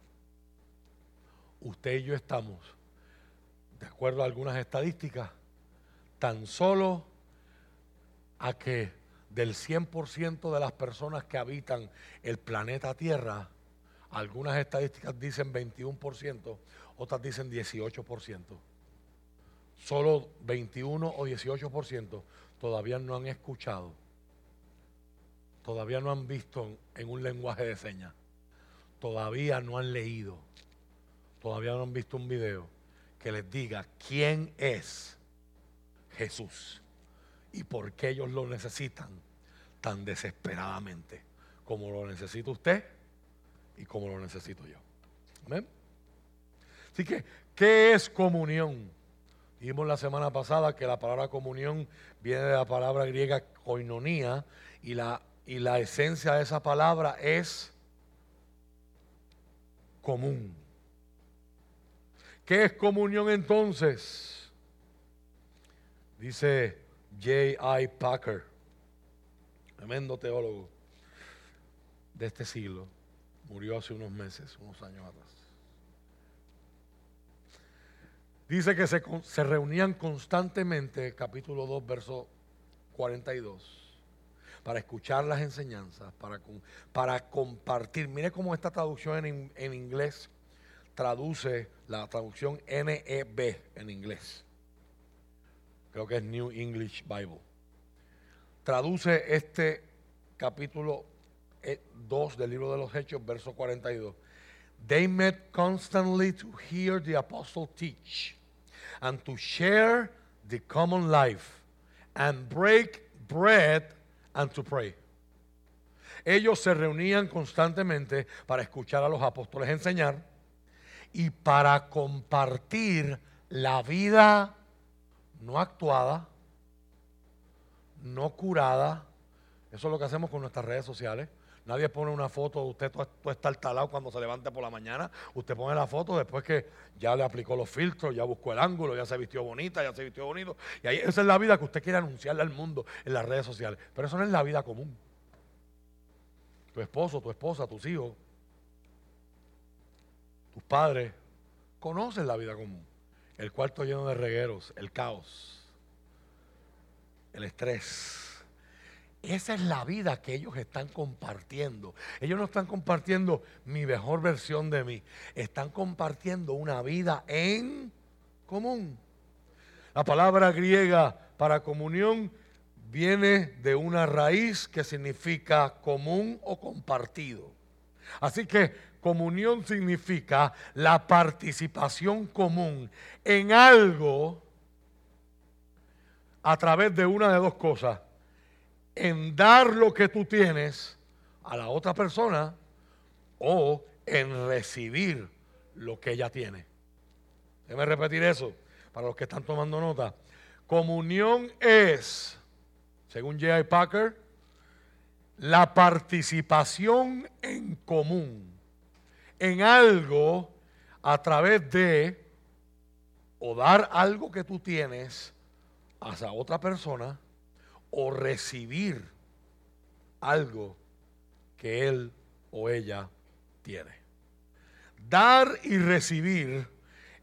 B: usted y yo estamos, de acuerdo a algunas estadísticas, tan solo a que del 100% de las personas que habitan el planeta Tierra, algunas estadísticas dicen 21%, otras dicen 18% solo 21 o 18% todavía no han escuchado, todavía no han visto en un lenguaje de señas, todavía no han leído, todavía no han visto un video que les diga quién es Jesús y por qué ellos lo necesitan tan desesperadamente como lo necesita usted y como lo necesito yo. Amén. Así que, ¿qué es comunión? Dijimos la semana pasada que la palabra comunión viene de la palabra griega koinonía y la, y la esencia de esa palabra es común. ¿Qué es comunión entonces? Dice J.I. Packer, tremendo teólogo de este siglo, murió hace unos meses, unos años atrás. Dice que se, reunían constantemente, capítulo 2, verso 42, para escuchar las enseñanzas, para, compartir. Mire cómo esta traducción en, en inglés traduce la traducción NEB en inglés. Creo que es New English Bible. Traduce este capítulo 2 eh, del libro de los Hechos, verso 42. They met constantly to hear the apostle teach and to share the common life and break bread and to pray. Ellos se reunían constantemente para escuchar a los apóstoles enseñar y para compartir la vida no actuada, no curada. Eso es lo que hacemos con nuestras redes sociales. Nadie pone una foto de usted todo, está talado cuando se levante por la mañana. Usted pone la foto después que ya le aplicó los filtros, ya buscó el ángulo, ya se vistió bonita, ya se vistió bonito. Y ahí esa es la vida que usted quiere anunciarle al mundo en las redes sociales. Pero eso no es la vida común. Tu esposo, tu esposa, tus hijos, tus padres conocen la vida común. El cuarto lleno de regueros, el caos, el estrés esa es la vida que ellos están compartiendo. Ellos no están compartiendo mi mejor versión de mí. Están compartiendo una vida en común. La palabra griega para comunión viene de una raíz que significa común o compartido. Así que comunión significa la participación común en algo a través de una de dos cosas en dar lo que tú tienes a la otra persona o en recibir lo que ella tiene. Déjame repetir eso para los que están tomando nota. Comunión es, según J.I. Packer, la participación en común en algo a través de o dar algo que tú tienes a otra persona o recibir algo que él o ella tiene. Dar y recibir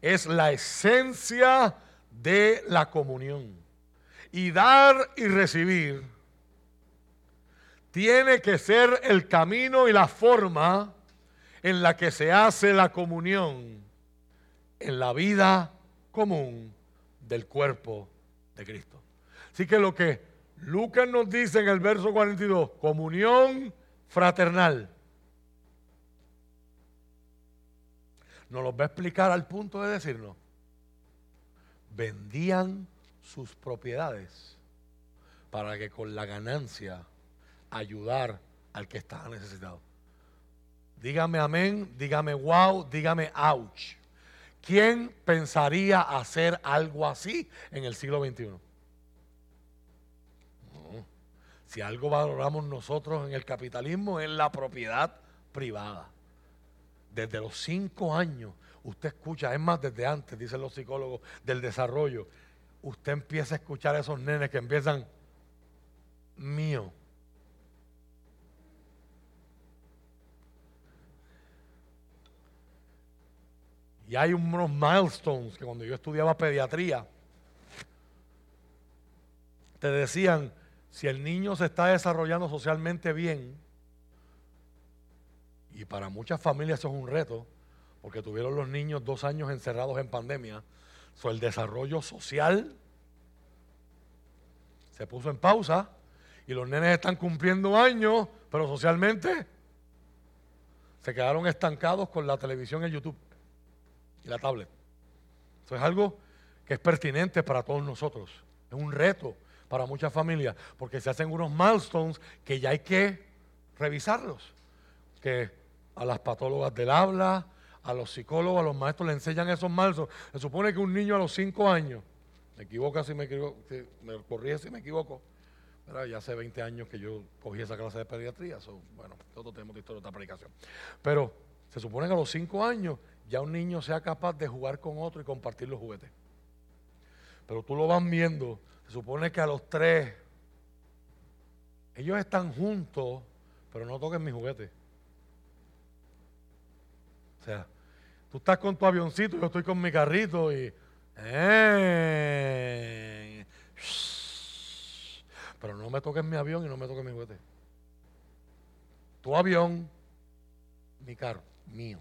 B: es la esencia de la comunión. Y dar y recibir tiene que ser el camino y la forma en la que se hace la comunión en la vida común del cuerpo de Cristo. Así que lo que Lucas nos dice en el verso 42, comunión fraternal. Nos lo va a explicar al punto de decirnos, vendían sus propiedades para que con la ganancia ayudar al que estaba necesitado. Dígame amén, dígame wow, dígame ouch. ¿Quién pensaría hacer algo así en el siglo XXI? Si algo valoramos nosotros en el capitalismo es la propiedad privada. Desde los cinco años, usted escucha, es más desde antes, dicen los psicólogos del desarrollo, usted empieza a escuchar a esos nenes que empiezan mío. Y hay unos milestones que cuando yo estudiaba pediatría, te decían, si el niño se está desarrollando socialmente bien, y para muchas familias eso es un reto, porque tuvieron los niños dos años encerrados en pandemia, el desarrollo social se puso en pausa y los nenes están cumpliendo años, pero socialmente se quedaron estancados con la televisión y YouTube y la tablet. Eso es algo que es pertinente para todos nosotros. Es un reto para muchas familias, porque se hacen unos milestones que ya hay que revisarlos. Que a las patólogas del habla, a los psicólogos, a los maestros le enseñan esos milestones. Se supone que un niño a los 5 años, me equivoco si me equivoco, me corrige si me equivoco, ya hace 20 años que yo cogí esa clase de pediatría, bueno, nosotros tenemos historia de otra aplicación. Pero se supone que a los 5 años ya un niño sea capaz de jugar con otro y compartir los juguetes. Pero tú lo vas viendo se supone que a los tres, ellos están juntos, pero no toquen mi juguete. O sea, tú estás con tu avioncito, yo estoy con mi carrito y... Eh, pero no me toques mi avión y no me toques mi juguete. Tu avión, mi carro, mío.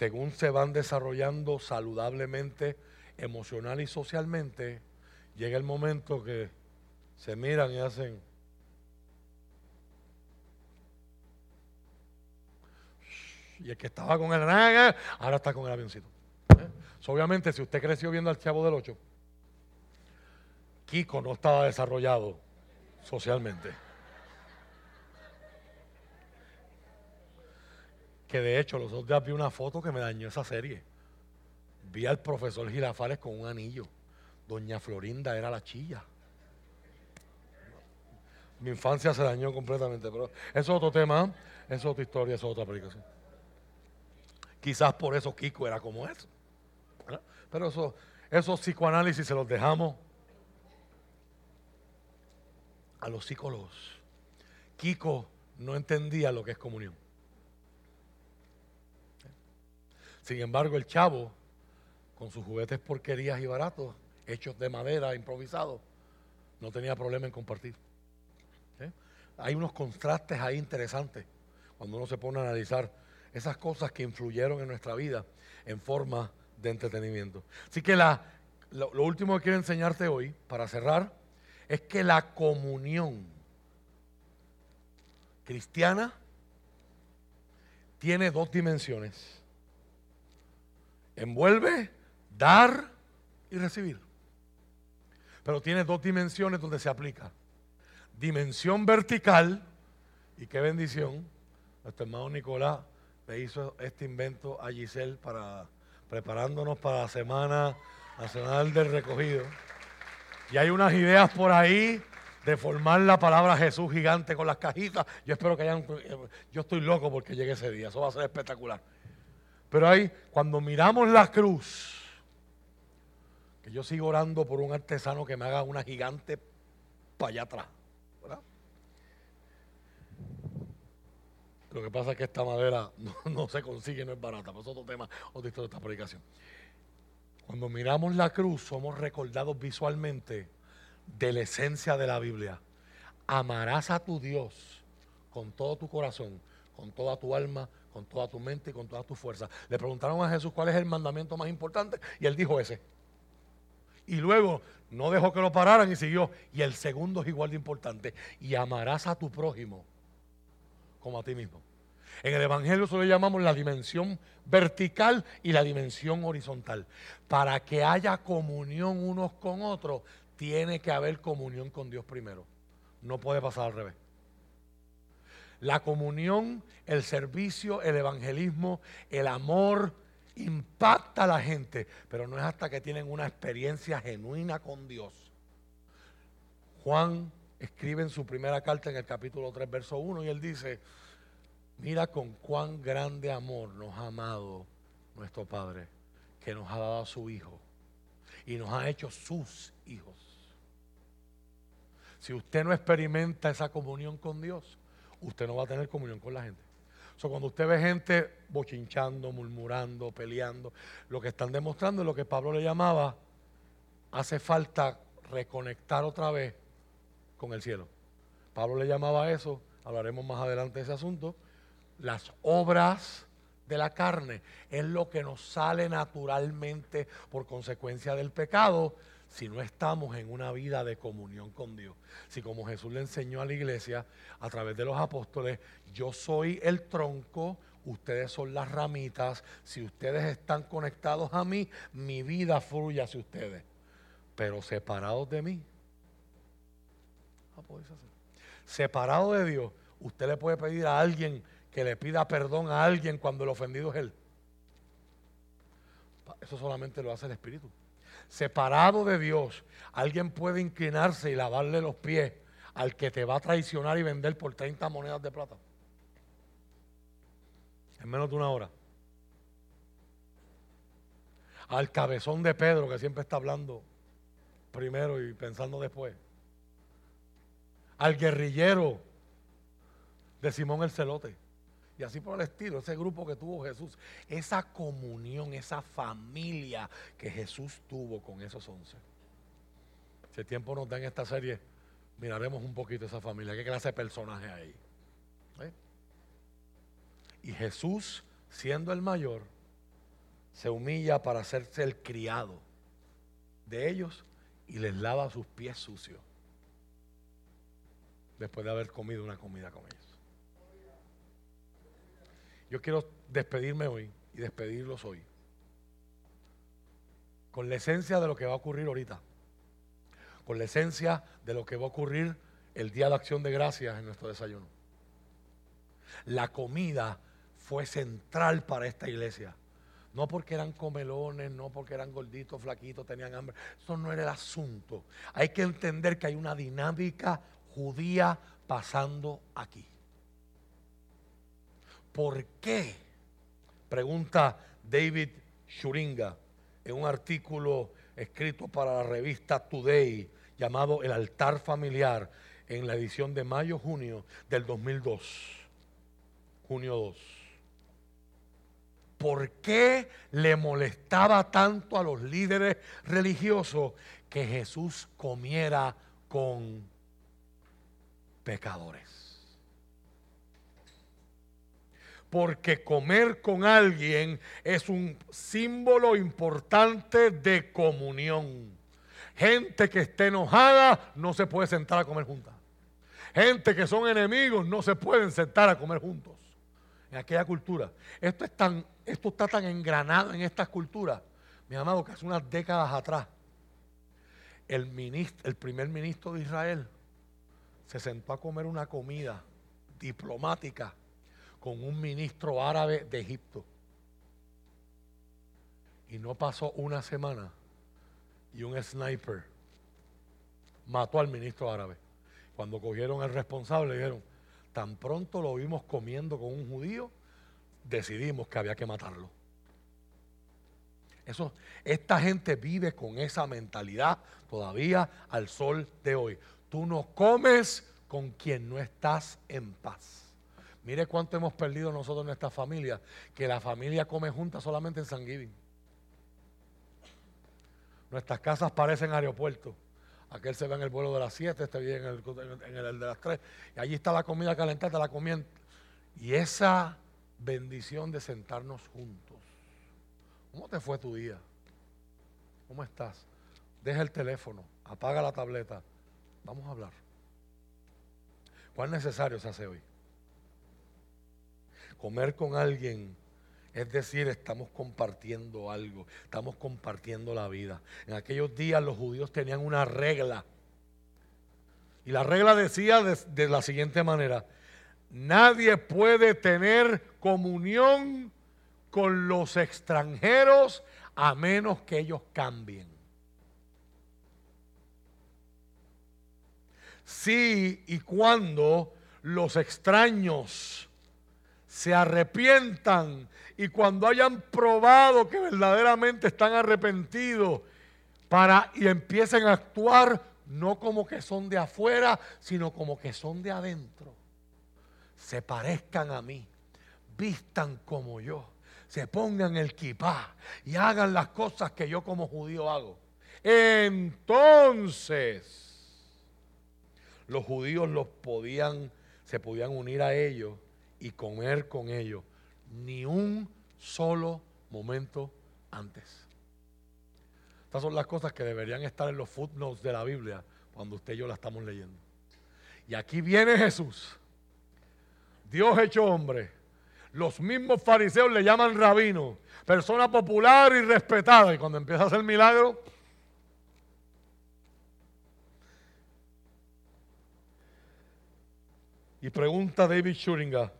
B: Según se van desarrollando saludablemente emocional y socialmente, llega el momento que se miran y hacen... Y el que estaba con el naga, ahora está con el avioncito. ¿Eh? obviamente, si usted creció viendo al Chavo del Ocho, Kiko no estaba desarrollado socialmente. Que de hecho, los otros días vi una foto que me dañó esa serie vi al profesor Girafales con un anillo. Doña Florinda era la chilla. Mi infancia se dañó completamente, pero eso es otro tema, eso es otra historia, eso es otra aplicación. Quizás por eso Kiko era como eso. Pero eso, esos psicoanálisis se los dejamos a los psicólogos. Kiko no entendía lo que es comunión. Sin embargo, el chavo, con sus juguetes porquerías y baratos, hechos de madera, improvisados, no tenía problema en compartir. ¿Eh? Hay unos contrastes ahí interesantes cuando uno se pone a analizar esas cosas que influyeron en nuestra vida en forma de entretenimiento. Así que lo, lo último que quiero enseñarte hoy, para cerrar, es que la comunión cristiana tiene dos dimensiones. Envuelve, dar y recibir. Pero tiene dos dimensiones donde se aplica. Dimensión vertical, y qué bendición, nuestro hermano Nicolás le hizo este invento a Giselle para preparándonos para la Semana Nacional del Recogido. Y hay unas ideas por ahí de formar la palabra Jesús gigante con las cajitas. Yo espero que hayan. Yo estoy loco porque llegue ese día. Eso va a ser espectacular. Pero ahí, cuando miramos la cruz, que yo sigo orando por un artesano que me haga una gigante para allá atrás. ¿verdad? Lo que pasa es que esta madera no, se consigue, no es barata. Pero es otro tema, otra historia de esta predicación. Cuando miramos la cruz, somos recordados visualmente de la esencia de la Biblia. Amarás a tu Dios con todo tu corazón, con toda tu alma, con toda tu mente y con toda tu fuerza. Le preguntaron a Jesús cuál es el mandamiento más importante y él dijo ese. Y luego no dejó que lo pararan y siguió. Y el segundo es igual de importante. Y amarás a tu prójimo como a ti mismo. En el Evangelio eso le llamamos la dimensión vertical y la dimensión horizontal. Para que haya comunión unos con otros, tiene que haber comunión con Dios primero. No puede pasar al revés. La comunión, el servicio, el evangelismo, el amor impacta a la gente, pero no es hasta que tienen una experiencia genuina con Dios. Juan escribe en su primera carta en el capítulo 3, verso 1, y él dice, mira con cuán grande amor nos ha amado nuestro Padre, que nos ha dado a su Hijo y nos ha hecho sus hijos. Si usted no experimenta esa comunión con Dios, usted no va a tener comunión con la gente. O cuando usted ve gente bochinchando, murmurando, peleando, lo que están demostrando es lo que Pablo le llamaba, hace falta reconectar otra vez con el cielo. Pablo le llamaba eso, hablaremos más adelante de ese asunto, las obras de la carne. Es lo que nos sale naturalmente por consecuencia del pecado si no estamos en una vida de comunión con Dios. Si como Jesús le enseñó a la iglesia a través de los apóstoles, yo soy el tronco, ustedes son las ramitas, si ustedes están conectados a mí, mi vida fluye hacia ustedes. Pero separados de mí, podéis hacer. Separado de Dios, usted le puede pedir a alguien que le pida perdón a alguien cuando el ofendido es él. Eso solamente lo hace el Espíritu separado de Dios, alguien puede inclinarse y lavarle los pies al que te va a traicionar y vender por 30 monedas de plata. En menos de una hora. Al cabezón de Pedro que siempre está hablando primero y pensando después. Al guerrillero de Simón el Celote y así por el estilo, ese grupo que tuvo Jesús, esa comunión, esa familia que Jesús tuvo con esos once. Si el tiempo nos da en esta serie, miraremos un poquito esa familia, qué clase de personaje hay. ¿Eh? Y Jesús, siendo el mayor, se humilla para hacerse el criado de ellos y les lava sus pies sucios después de haber comido una comida con ellos. Yo quiero despedirme hoy y despedirlos hoy. Con la esencia de lo que va a ocurrir ahorita. Con la esencia de lo que va a ocurrir el día de acción de gracias en nuestro desayuno. La comida fue central para esta iglesia, No porque eran comelones, no porque eran gorditos, flaquitos, tenían hambre. Eso no era el asunto. Hay que entender que hay una dinámica judía pasando aquí. ¿Por qué? Pregunta David Shuringa en un artículo escrito para la revista Today llamado El altar familiar en la edición de mayo-junio del 2002. Junio 2. ¿Por qué le molestaba tanto a los líderes religiosos que Jesús comiera con pecadores? Porque comer con alguien es un símbolo importante de comunión. Gente que esté enojada no se puede sentar a comer juntas. Gente que son enemigos no se pueden sentar a comer juntos. En aquella cultura. Esto, está tan engranado en estas culturas, mi amado, que hace unas décadas atrás, el primer ministro de Israel se sentó a comer una comida diplomática con un ministro árabe de Egipto. Y no pasó una semana y un sniper mató al ministro árabe. Cuando cogieron al responsable, dijeron, tan pronto lo vimos comiendo con un judío, decidimos que había que matarlo. Eso, esta gente vive con esa mentalidad todavía al sol de hoy. Tú no comes con quien no estás en paz. Mire cuánto hemos perdido nosotros en nuestra familia, que la familia come junta solamente en San Giving. Nuestras casas parecen aeropuertos. Aquel se ve en el vuelo de las 7, este vive en el, de las 3. Y allí está la comida calentada, la comida. Y esa bendición de sentarnos juntos. ¿Cómo te fue tu día? ¿Cómo estás? Deja el teléfono, apaga la tableta. Vamos a hablar. ¿Cuál necesario se hace hoy? Comer con alguien es decir, estamos compartiendo algo, estamos compartiendo la vida. En aquellos días los judíos tenían una regla. Y la regla decía de, la siguiente manera, nadie puede tener comunión con los extranjeros a menos que ellos cambien. Sí y cuando los extraños se arrepientan y cuando hayan probado que verdaderamente están arrepentidos para y empiecen a actuar no como que son de afuera, sino como que son de adentro. Se parezcan a mí, vistan como yo, se pongan el kipá y hagan las cosas que yo como judío hago. Entonces, los judíos los podían, se podían unir a ellos y comer con ellos, ni un solo momento antes. Estas son las cosas que deberían estar en los footnotes de la Biblia cuando usted y yo la estamos leyendo. Y aquí viene Jesús, Dios hecho hombre. Los mismos fariseos le llaman rabino, persona popular y respetada. Y cuando empieza a hacer milagro, y pregunta David Schuringa,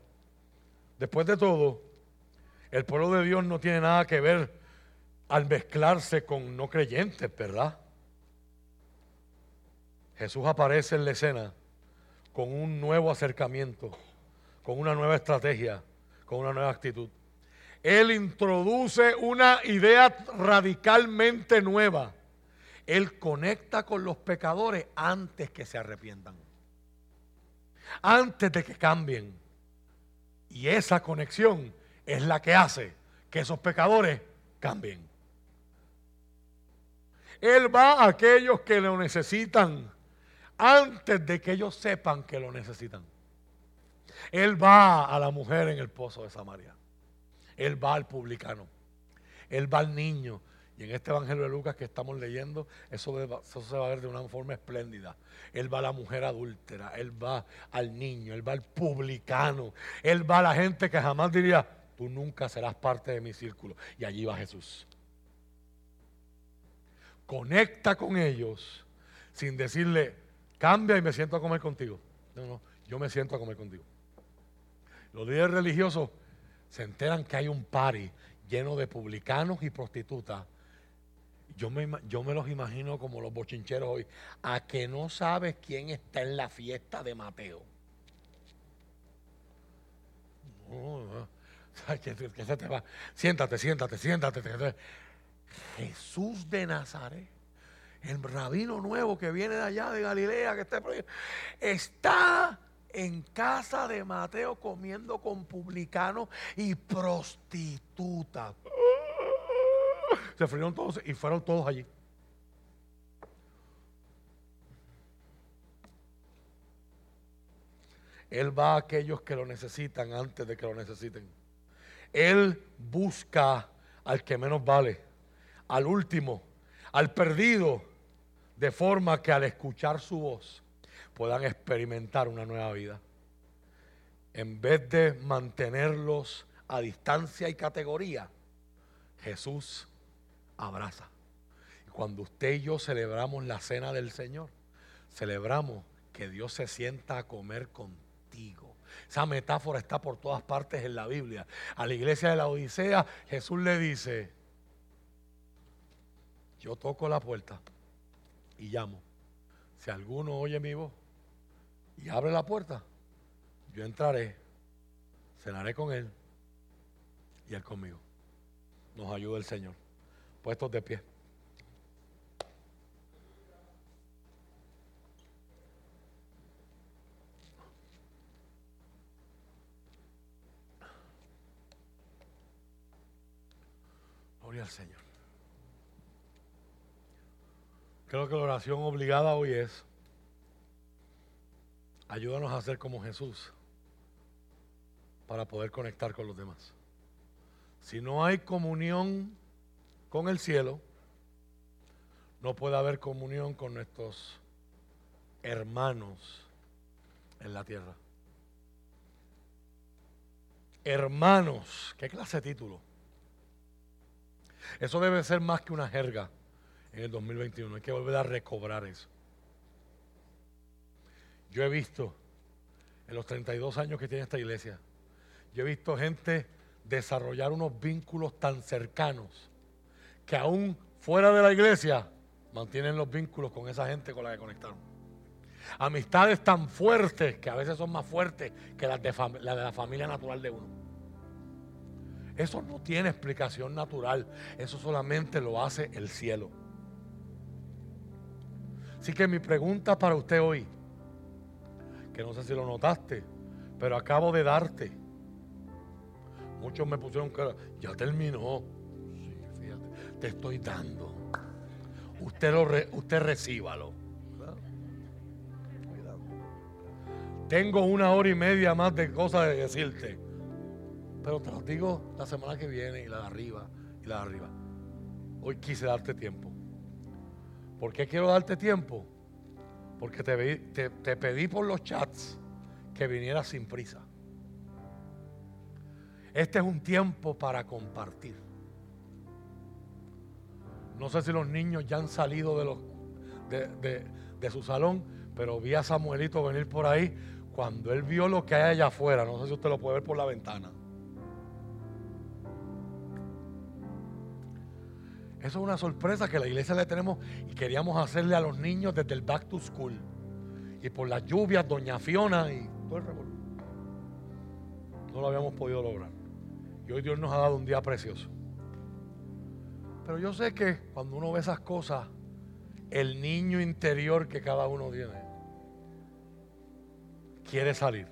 B: Después de todo, el pueblo de Dios no tiene nada que ver al mezclarse con no creyentes, ¿verdad? Jesús aparece en la escena con un nuevo acercamiento, con una nueva estrategia, con una nueva actitud. Él introduce una idea radicalmente nueva. Él conecta con los pecadores antes que se arrepientan, antes de que cambien. Y esa conexión es la que hace que esos pecadores cambien. Él va a aquellos que lo necesitan antes de que ellos sepan que lo necesitan. Él va a la mujer en el pozo de Samaria. Él va al publicano. Él va al niño y en este Evangelio de Lucas que estamos leyendo, eso, se va a ver de una forma espléndida. Él va a la mujer adúltera, él va al niño, él va al publicano, él va a la gente que jamás diría, tú nunca serás parte de mi círculo. Y allí va Jesús. Conecta con ellos sin decirle, cambia y me siento a comer contigo. No, no, yo me siento a comer contigo. Los líderes religiosos se enteran que hay un party lleno de publicanos y prostitutas. Yo me, los imagino como los bochincheros hoy. A que no sabes quién está en la fiesta de Mateo. Se te va. Siéntate, siéntate, siéntate. Jesús de Nazaret, el rabino nuevo que viene de allá de Galilea, que está, está en casa de Mateo comiendo con publicanos y prostitutas. Se fueron todos y fueron todos allí. Él va a aquellos que lo necesitan antes de que lo necesiten. Él busca al que menos vale, al último, al perdido, de forma que al escuchar su voz puedan experimentar una nueva vida. En vez de mantenerlos a distancia y categoría, Jesús abraza. Y cuando usted y yo celebramos la cena del Señor, celebramos que Dios se sienta a comer contigo. Esa metáfora está por todas partes en la Biblia. A la iglesia de la Odisea, Jesús le dice, yo toco la puerta y llamo. Si alguno oye mi voz y abre la puerta, yo entraré, cenaré con él y él conmigo. Nos ayuda el Señor. Puestos de pie. Gloria al Señor. Creo que la oración obligada hoy es, ayúdanos a ser como Jesús para poder conectar con los demás. Si no hay comunión con el cielo, no puede haber comunión con nuestros hermanos en la tierra. Hermanos, ¿qué clase de título? Eso debe ser más que una jerga en el 2021. Hay que volver a recobrar eso. Yo he visto en los 32 años que tiene esta iglesia, yo he visto gente desarrollar unos vínculos tan cercanos que aún fuera de la iglesia mantienen los vínculos con esa gente con la que conectaron. Amistades tan fuertes que a veces son más fuertes que las de, la de la familia natural de uno. Eso no tiene explicación natural, eso solamente lo hace el cielo. Así que mi pregunta para usted hoy, que no sé si lo notaste, pero acabo de darte. Muchos me pusieron cara, ya terminó. Te estoy dando. Usted, lo re- usted recíbalo. Tengo una hora y media más de cosas de decirte. Pero te lo digo la semana que viene y la de arriba y la de arriba. Hoy quise darte tiempo. ¿Por qué quiero darte tiempo? Porque te, te- te pedí por los chats que vinieras sin prisa. Este es un tiempo para compartir. No sé si los niños ya han salido de, su salón, pero vi a Samuelito venir por ahí cuando él vio lo que hay allá afuera. No sé si usted lo puede ver por la ventana. Eso es una sorpresa que la iglesia le tenemos y queríamos hacerle a los niños desde el back to school. Y por las lluvias, Doña Fiona y todo el revolú. No lo habíamos podido lograr. Y hoy Dios nos ha dado un día precioso. Pero yo sé que cuando uno ve esas cosas, el niño interior que cada uno tiene quiere salir.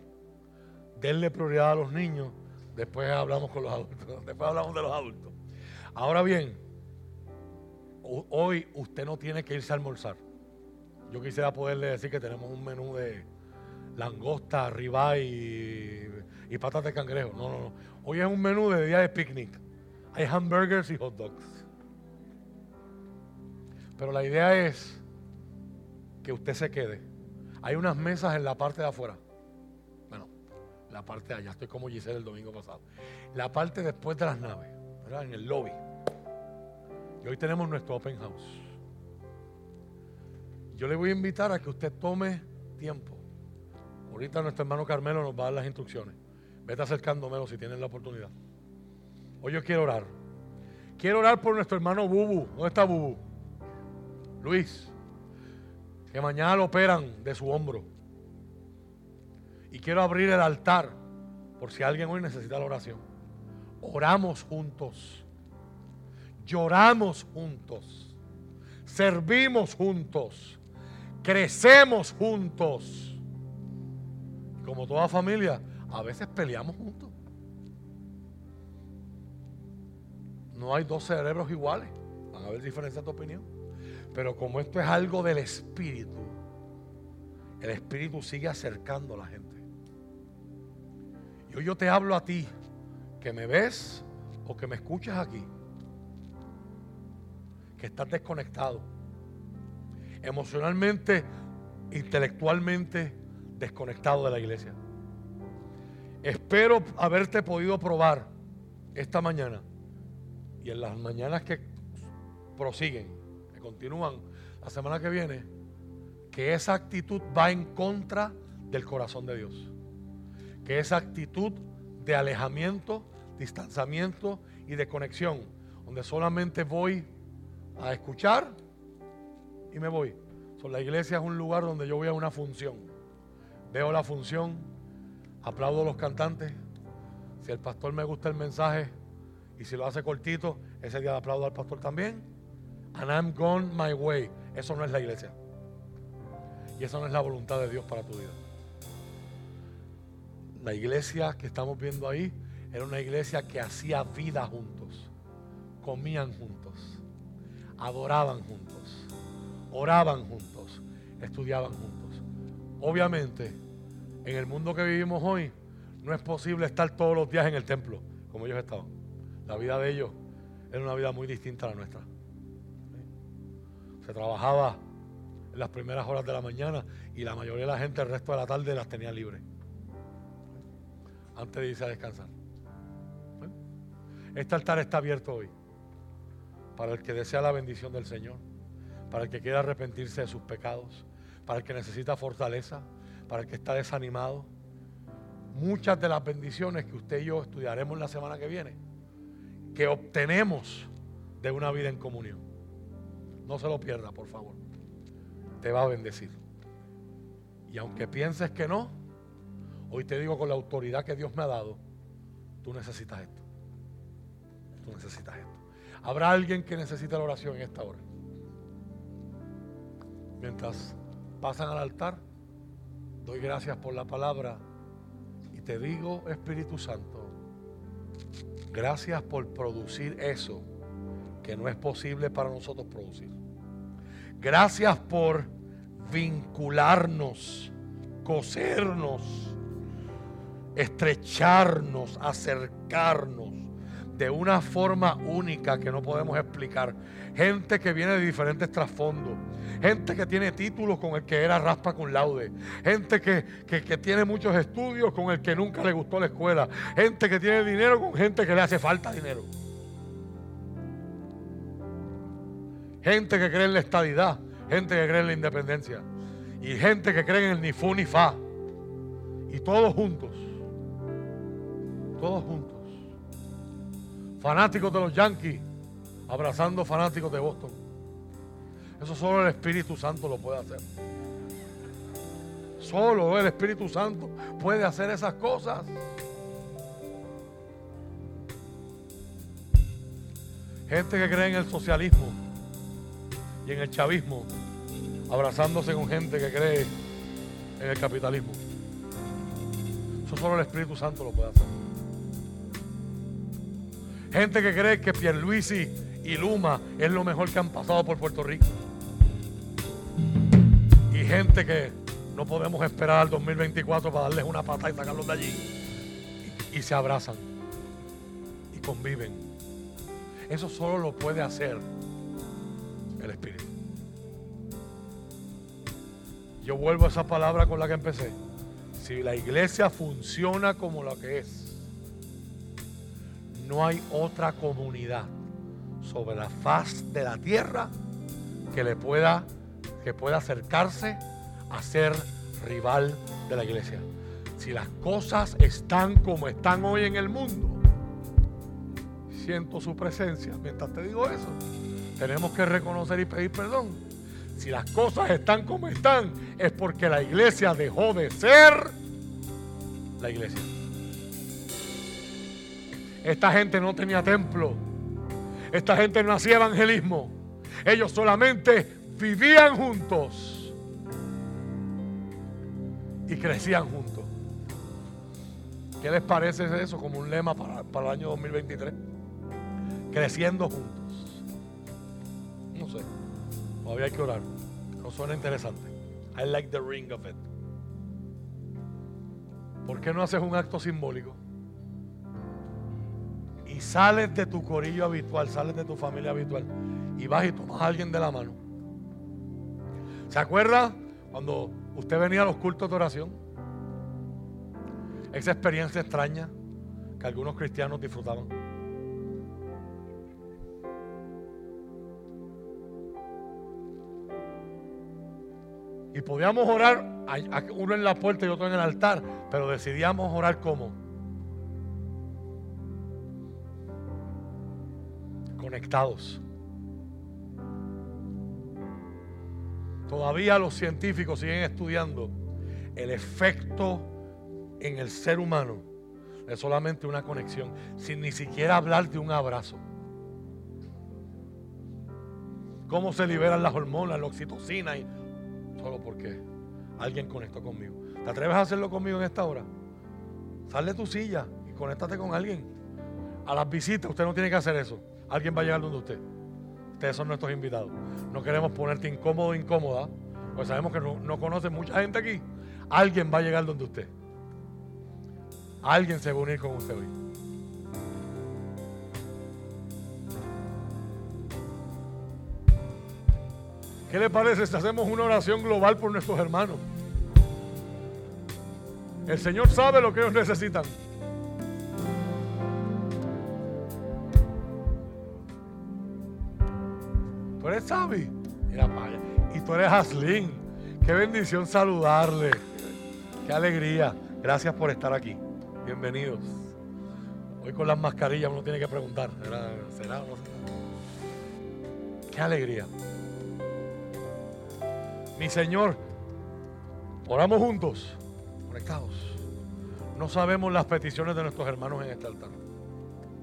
B: Denle prioridad a los niños, después hablamos con los adultos, después hablamos de los adultos. Ahora bien, ho- hoy usted no tiene que irse a almorzar. Yo quisiera poderle decir que tenemos un menú de langosta, ribeye y, y patas de cangrejo. No, no, no. Hoy es un menú de día de picnic. Hay hamburgers y hot dogs. Pero la idea es que usted se quede. Hay unas mesas en la parte de afuera. Bueno, la parte de allá. Estoy como Giselle el domingo pasado. La parte después de las naves, ¿verdad? En el lobby. Y hoy tenemos nuestro open house. Yo le voy a invitar a que usted tome tiempo. Ahorita nuestro hermano Carmelo nos va a dar las instrucciones. Vete acercándomelo si tienes la oportunidad. Hoy yo quiero orar. Quiero orar por nuestro hermano Bubu. ¿Dónde está Bubu? Luis. Que mañana lo operan de su hombro. Y quiero abrir el altar por si alguien hoy necesita la oración. Oramos juntos. Lloramos juntos. Servimos juntos. Crecemos juntos. Como toda familia, a veces peleamos juntos. No hay dos cerebros iguales. Van a haber diferencias de opinión. Pero como esto es algo del Espíritu, el Espíritu sigue acercando a la gente. Y hoy yo te hablo a ti, que me ves o que me escuchas aquí, que estás desconectado, emocionalmente, intelectualmente desconectado de la iglesia. Espero haberte podido probar esta mañana y en las mañanas que prosiguen, continúan la semana que viene, que esa actitud va en contra del corazón de Dios. Que esa actitud de alejamiento, distanciamiento y de conexión, donde solamente voy a escuchar y me voy. la iglesia es un lugar donde yo voy a una función. Veo la función, aplaudo a los cantantes. Si el pastor me gusta el mensaje, y si lo hace cortito, ese día le aplaudo al pastor también. And I'm gone my way. Eso no es la iglesia. Y eso no es la voluntad de Dios para tu vida. La iglesia que estamos viendo ahí era una iglesia que hacía vida juntos. Comían juntos. Adoraban juntos. Oraban juntos. Estudiaban juntos. Obviamente, en el mundo que vivimos hoy, no es posible estar todos los días en el templo como ellos estaban. La vida de ellos era una vida muy distinta a la nuestra. Se trabajaba en las primeras horas de la mañana y la mayoría de la gente el resto de la tarde las tenía libres. Antes de irse a descansar. Este altar está abierto hoy para el que desea la bendición del Señor, para el que quiera arrepentirse de sus pecados, para el que necesita fortaleza, para el que está desanimado. Muchas de las bendiciones que usted y yo estudiaremos la semana que viene que obtenemos de una vida en comunión. No se lo pierda, por favor. Te va a bendecir. Y aunque pienses que no, hoy te digo con la autoridad que Dios me ha dado, tú necesitas esto. Tú necesitas esto. Habrá alguien que necesite la oración en esta hora. Mientras pasan al altar, doy gracias por la palabra y te digo, Espíritu Santo, Gracias por producir eso que no es posible para nosotros producir. Gracias por vincularnos, cosernos, estrecharnos, acercarnos de una forma única que no podemos explicar. Gente que viene de diferentes trasfondos gente que tiene títulos con el que era raspa con laude, gente que, tiene muchos estudios con el que nunca le gustó la escuela, gente que tiene dinero con gente que le hace falta dinero. Gente que cree en la estadidad, gente que cree en la independencia y gente que cree en el ni fu ni fa. Y todos juntos, todos juntos, fanáticos de los Yankees, abrazando fanáticos de Boston. Eso solo el Espíritu Santo lo puede hacer. Solo el Espíritu Santo puede hacer esas cosas. Gente que cree en el socialismo y en el chavismo, abrazándose con gente que cree en el capitalismo. Eso solo el Espíritu Santo lo puede hacer. Gente que cree que Pierluisi y Luma es lo mejor que han pasado por Puerto Rico gente que no podemos esperar al 2024 para darles una pata y sacarlos de allí. Y, se abrazan y conviven. Eso solo lo puede hacer el Espíritu. Yo vuelvo a esa palabra con la que empecé. Si la iglesia funciona como la que es, no hay otra comunidad sobre la faz de la tierra que le pueda que pueda acercarse a ser rival de la iglesia. Si las cosas están como están hoy en el mundo, siento su presencia. Mientras te digo eso, tenemos que reconocer y pedir perdón. Si las cosas están como están, es porque la iglesia dejó de ser la iglesia. Esta gente no tenía templo. Esta gente no hacía evangelismo. Ellos solamente vivían juntos y crecían juntos. ¿Qué les parece eso como un lema para, para el año 2023? Creciendo juntos. No sé. Todavía hay que orar. No suena interesante. I like the ring of it. ¿Por qué no haces un acto simbólico? Y sales de tu corillo habitual, sales de tu familia habitual y vas y tomas a alguien de la mano. ¿Se acuerda cuando usted venía a los cultos de oración? Esa experiencia extraña que algunos cristianos disfrutaban. Y podíamos orar, uno en la puerta y otro en el altar, pero decidíamos orar como conectados. Todavía los científicos siguen estudiando el efecto en el ser humano de solamente una conexión, sin ni siquiera hablar de un abrazo. Cómo se liberan las hormonas, la oxitocina, y, solo porque alguien conectó conmigo. ¿Te atreves a hacerlo conmigo en esta hora? Sal de tu silla y conéctate con alguien. A las visitas usted no tiene que hacer eso. Alguien va a llegar donde usted. Ustedes son nuestros invitados. No queremos ponerte incómodo o incómoda, pues sabemos que no, no conoce mucha gente aquí. Alguien va a llegar donde usted. Alguien se va a unir con usted hoy. ¿Qué le parece si hacemos una oración global por nuestros hermanos? El Señor sabe lo que ellos necesitan. Tú eres Sabi. Y tú eres Aslin. Qué bendición saludarle. Qué alegría. Gracias por estar aquí. Bienvenidos. Hoy con las mascarillas uno tiene que preguntar. ¿Será? Qué alegría. Mi Señor, oramos juntos, conectados. No sabemos las peticiones de nuestros hermanos en este altar.